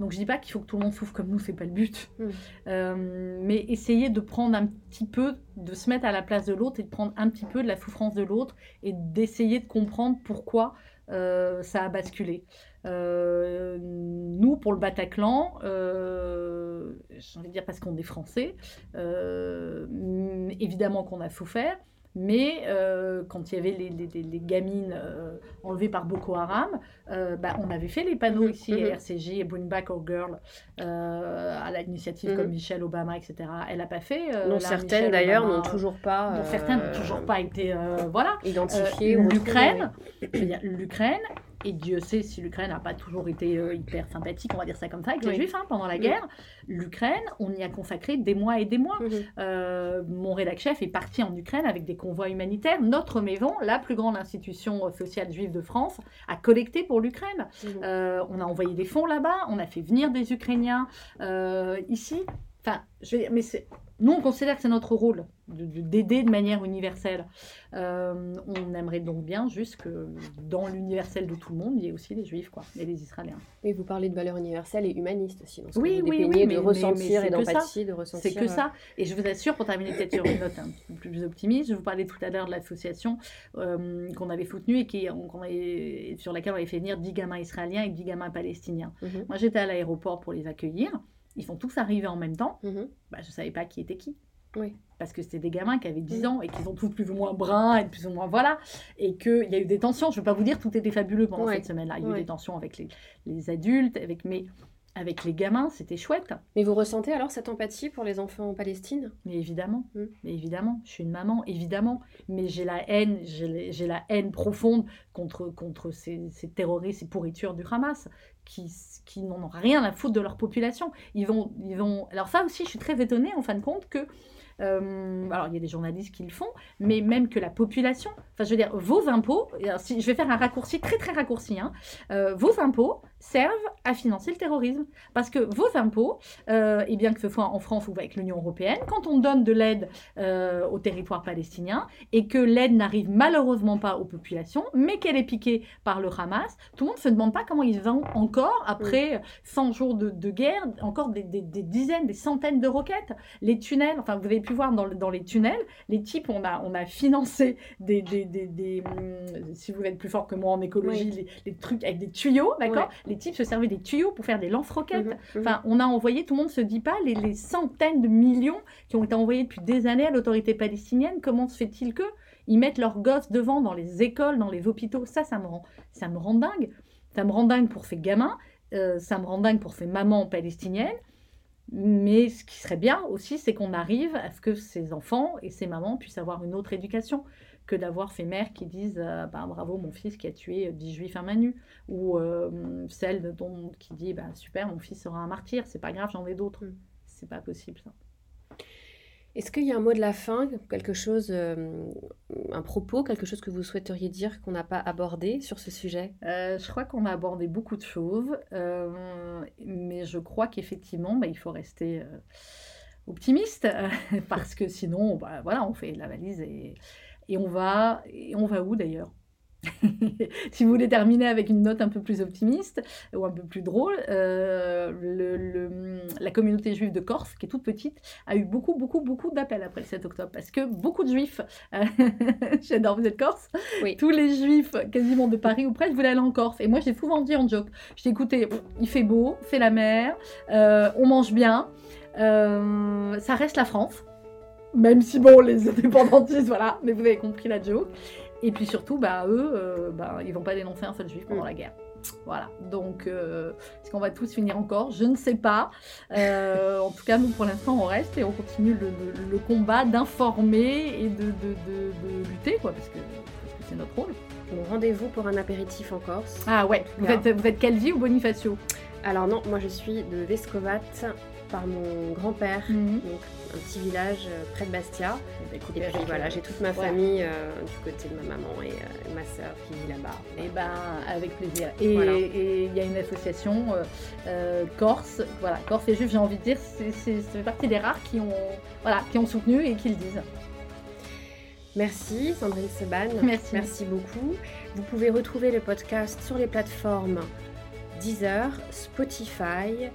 Donc je dis pas qu'il faut que tout le monde souffre comme nous, c'est pas le but. Mm. Euh, mais essayer de prendre un petit peu, de se mettre à la place de l'autre et de prendre un petit peu de la souffrance de l'autre et d'essayer de comprendre pourquoi euh, ça a basculé. Euh, nous, pour le Bataclan, j'ai envie de dire parce qu'on est français, évidemment qu'on a souffert, mais euh, quand il y avait les, les- les gamines euh, enlevées par Boko Haram, euh, bah, on avait fait les panneaux Mhm, ici, mhm. RCJ et Bring Back Our Girl, euh, à l'initiative Mhm. comme Michelle Obama, etc. Elle n'a pas fait. euh, la certaines d'ailleurs n'ont toujours pas. dont certaines n'ont toujours pas été. euh, voilà. identifiées. Euh, L'Ukraine, l'Ukraine, et Dieu sait si l'Ukraine n'a pas toujours été euh, hyper sympathique, on va dire ça comme ça, avec les Oui. Juifs hein, pendant la Oui. guerre. L'Ukraine, on y a consacré des mois et des mois. Mhm. Euh, mon rédac chef est parti en Ukraine avec des convois humanitaires. Notre maison, la plus grande institution euh, sociale juive de France, a collecté pour l'Ukraine. Mhm. Euh, on a envoyé des fonds là-bas, on a fait venir des Ukrainiens ici. Enfin, je veux dire, mais c'est... nous, on considère que c'est notre rôle de- de- d'aider de, manière universelle. Euh, on aimerait donc bien juste que dans l'universel de tout le monde, il y ait aussi les Juifs quoi, et les Israéliens. Et vous parlez de valeurs universelles et humanistes aussi. Dans ce Oui, que vous oui, oui, de mais- mais- ressentir mais et d'empathie, de ressentir. C'est que euh, ça. Et je vous assure, pour terminer peut-être sur une note un peu plus optimiste, je vous parlais tout à l'heure de l'association euh, qu'on avait soutenue et qui, avait- sur laquelle on avait fait venir 10 gamins israéliens et 10 gamins palestiniens. mhm, Moi, j'étais à l'aéroport pour les accueillir. Ils sont tous arrivés en même temps. mhm. Bah, je ne savais pas qui était qui. Oui. Parce que c'était des gamins qui avaient 10 Mhm. ans et qui sont tous plus ou moins bruns et plus ou moins voilà. Et qu'il y a eu des tensions. Je ne veux pas vous dire tout était fabuleux pendant Ouais. cette semaine-là. Il y a eu Ouais. des tensions avec les, les adultes, avec, mais avec les gamins, c'était chouette. Mais vous ressentez alors cette empathie pour les enfants en Palestine? Mais évidemment, Mm. mais évidemment, je suis une maman, évidemment. Mais j'ai la haine, j'ai la haine profonde contre, contre ces, ces terroristes, ces pourritures du Hamas, qui, qui n'en ont rien à foutre de leur population. Ils vont, ils vont... Alors ça aussi, je suis très étonnée, en fin de compte, que... euh, alors, il y a des journalistes qui le font, mais même que la population, enfin, je veux dire, vos impôts, si, je vais faire un raccourci très très raccourci, hein, euh, vos impôts servent à financer le terrorisme. Parce que vos impôts, euh, et bien que ce soit en France ou avec l'Union européenne, quand on donne de l'aide euh, au territoire palestinien et que l'aide n'arrive malheureusement pas aux populations, mais qu'elle est piquée par le Hamas, tout le monde ne se demande pas comment ils ont encore, après 100 jours de, de guerre, encore des, des- des dizaines, des centaines de roquettes. Les tunnels, enfin vous avez pu voir dans, dans les tunnels, les types, on a, on a financé des, des, des- des, hum, si vous êtes plus fort que moi en écologie, Oui. les, les trucs avec des tuyaux, d'accord Les types se servaient des tuyaux pour faire des lance-roquettes. Mhm, mhm. Enfin, on a envoyé, tout le monde ne se dit pas, les, les centaines de millions qui ont été envoyés depuis des années à l'autorité palestinienne, comment se fait-il que ils mettent leurs gosses devant dans les écoles, dans les hôpitaux? Ça, ça me rend, ça me rend dingue. Ça me rend dingue pour ces gamins, euh, ça me rend dingue pour ces mamans palestiniennes. Mais ce qui serait bien aussi, c'est qu'on arrive à ce que ces enfants et ces mamans puissent avoir une autre éducation que d'avoir ces mères qui disent euh, Bah, bravo mon fils qui a tué 10 juifs à main nue ou euh, celle dont, qui dit bah, super mon fils sera un martyr c'est pas grave j'en ai d'autres. Mm. c'est pas possible ça. Est-ce qu'il y a un mot de la fin, quelque chose, euh, un propos, quelque chose que vous souhaiteriez dire qu'on n'a pas abordé sur ce sujet? Euh, je crois qu'on a abordé beaucoup de choses, euh, mais je crois qu'effectivement, bah, il faut rester optimiste, parce que sinon, bah, voilà, on fait la valise et, et on va et on va où d'ailleurs si vous voulez terminer avec une note un peu plus optimiste ou un peu plus drôle, euh, le- le- la communauté juive de Corse, qui est toute petite, a eu beaucoup, beaucoup, beaucoup d'appels après le 7 octobre. Parce que beaucoup de juifs, j'adore, vous êtes Corse, Oui. tous les juifs quasiment de Paris ou presque voulaient aller en Corse. Et moi, j'ai souvent dit en joke, je dis écoutez, il fait beau, c'est la mer, euh, on mange bien, euh, ça reste la France. Même si, bon, les indépendantistes, voilà, mais vous avez compris la joke. Et puis surtout, bah, eux, euh, bah, ils vont pas dénoncer un seul juif pendant Mm. la guerre. Voilà, donc euh, est-ce qu'on va tous finir encore? Je ne sais pas. Euh, en tout cas, nous, pour l'instant, on reste et on continue le, le- le combat d'informer et de, de- de- de lutter, quoi, parce que c'est notre rôle. Donc, Rendez-vous pour un apéritif en Corse. Ah ouais, vous êtes, vous êtes Calvi ou Bonifacio? Alors non, moi je suis de Vescovat par mon grand-père, Mhm. donc un petit village euh, près de Bastia. Eh ben, Et puis voilà, euh, j'ai toute ma famille euh, du côté de ma maman et euh, ma sœur qui vit là-bas. Eh ben, avec plaisir. Et Voilà. et il y a une association euh, Corse, voilà, Corse et Juifs, j'ai envie de dire, c'est c'est- ça fait partie des rares qui ont, voilà, qui ont soutenu et qui le disent. Merci Sandrine Seban. Merci. Merci beaucoup. Vous pouvez retrouver le podcast sur les plateformes Deezer, Spotify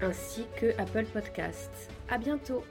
ainsi que Apple Podcasts. À bientôt!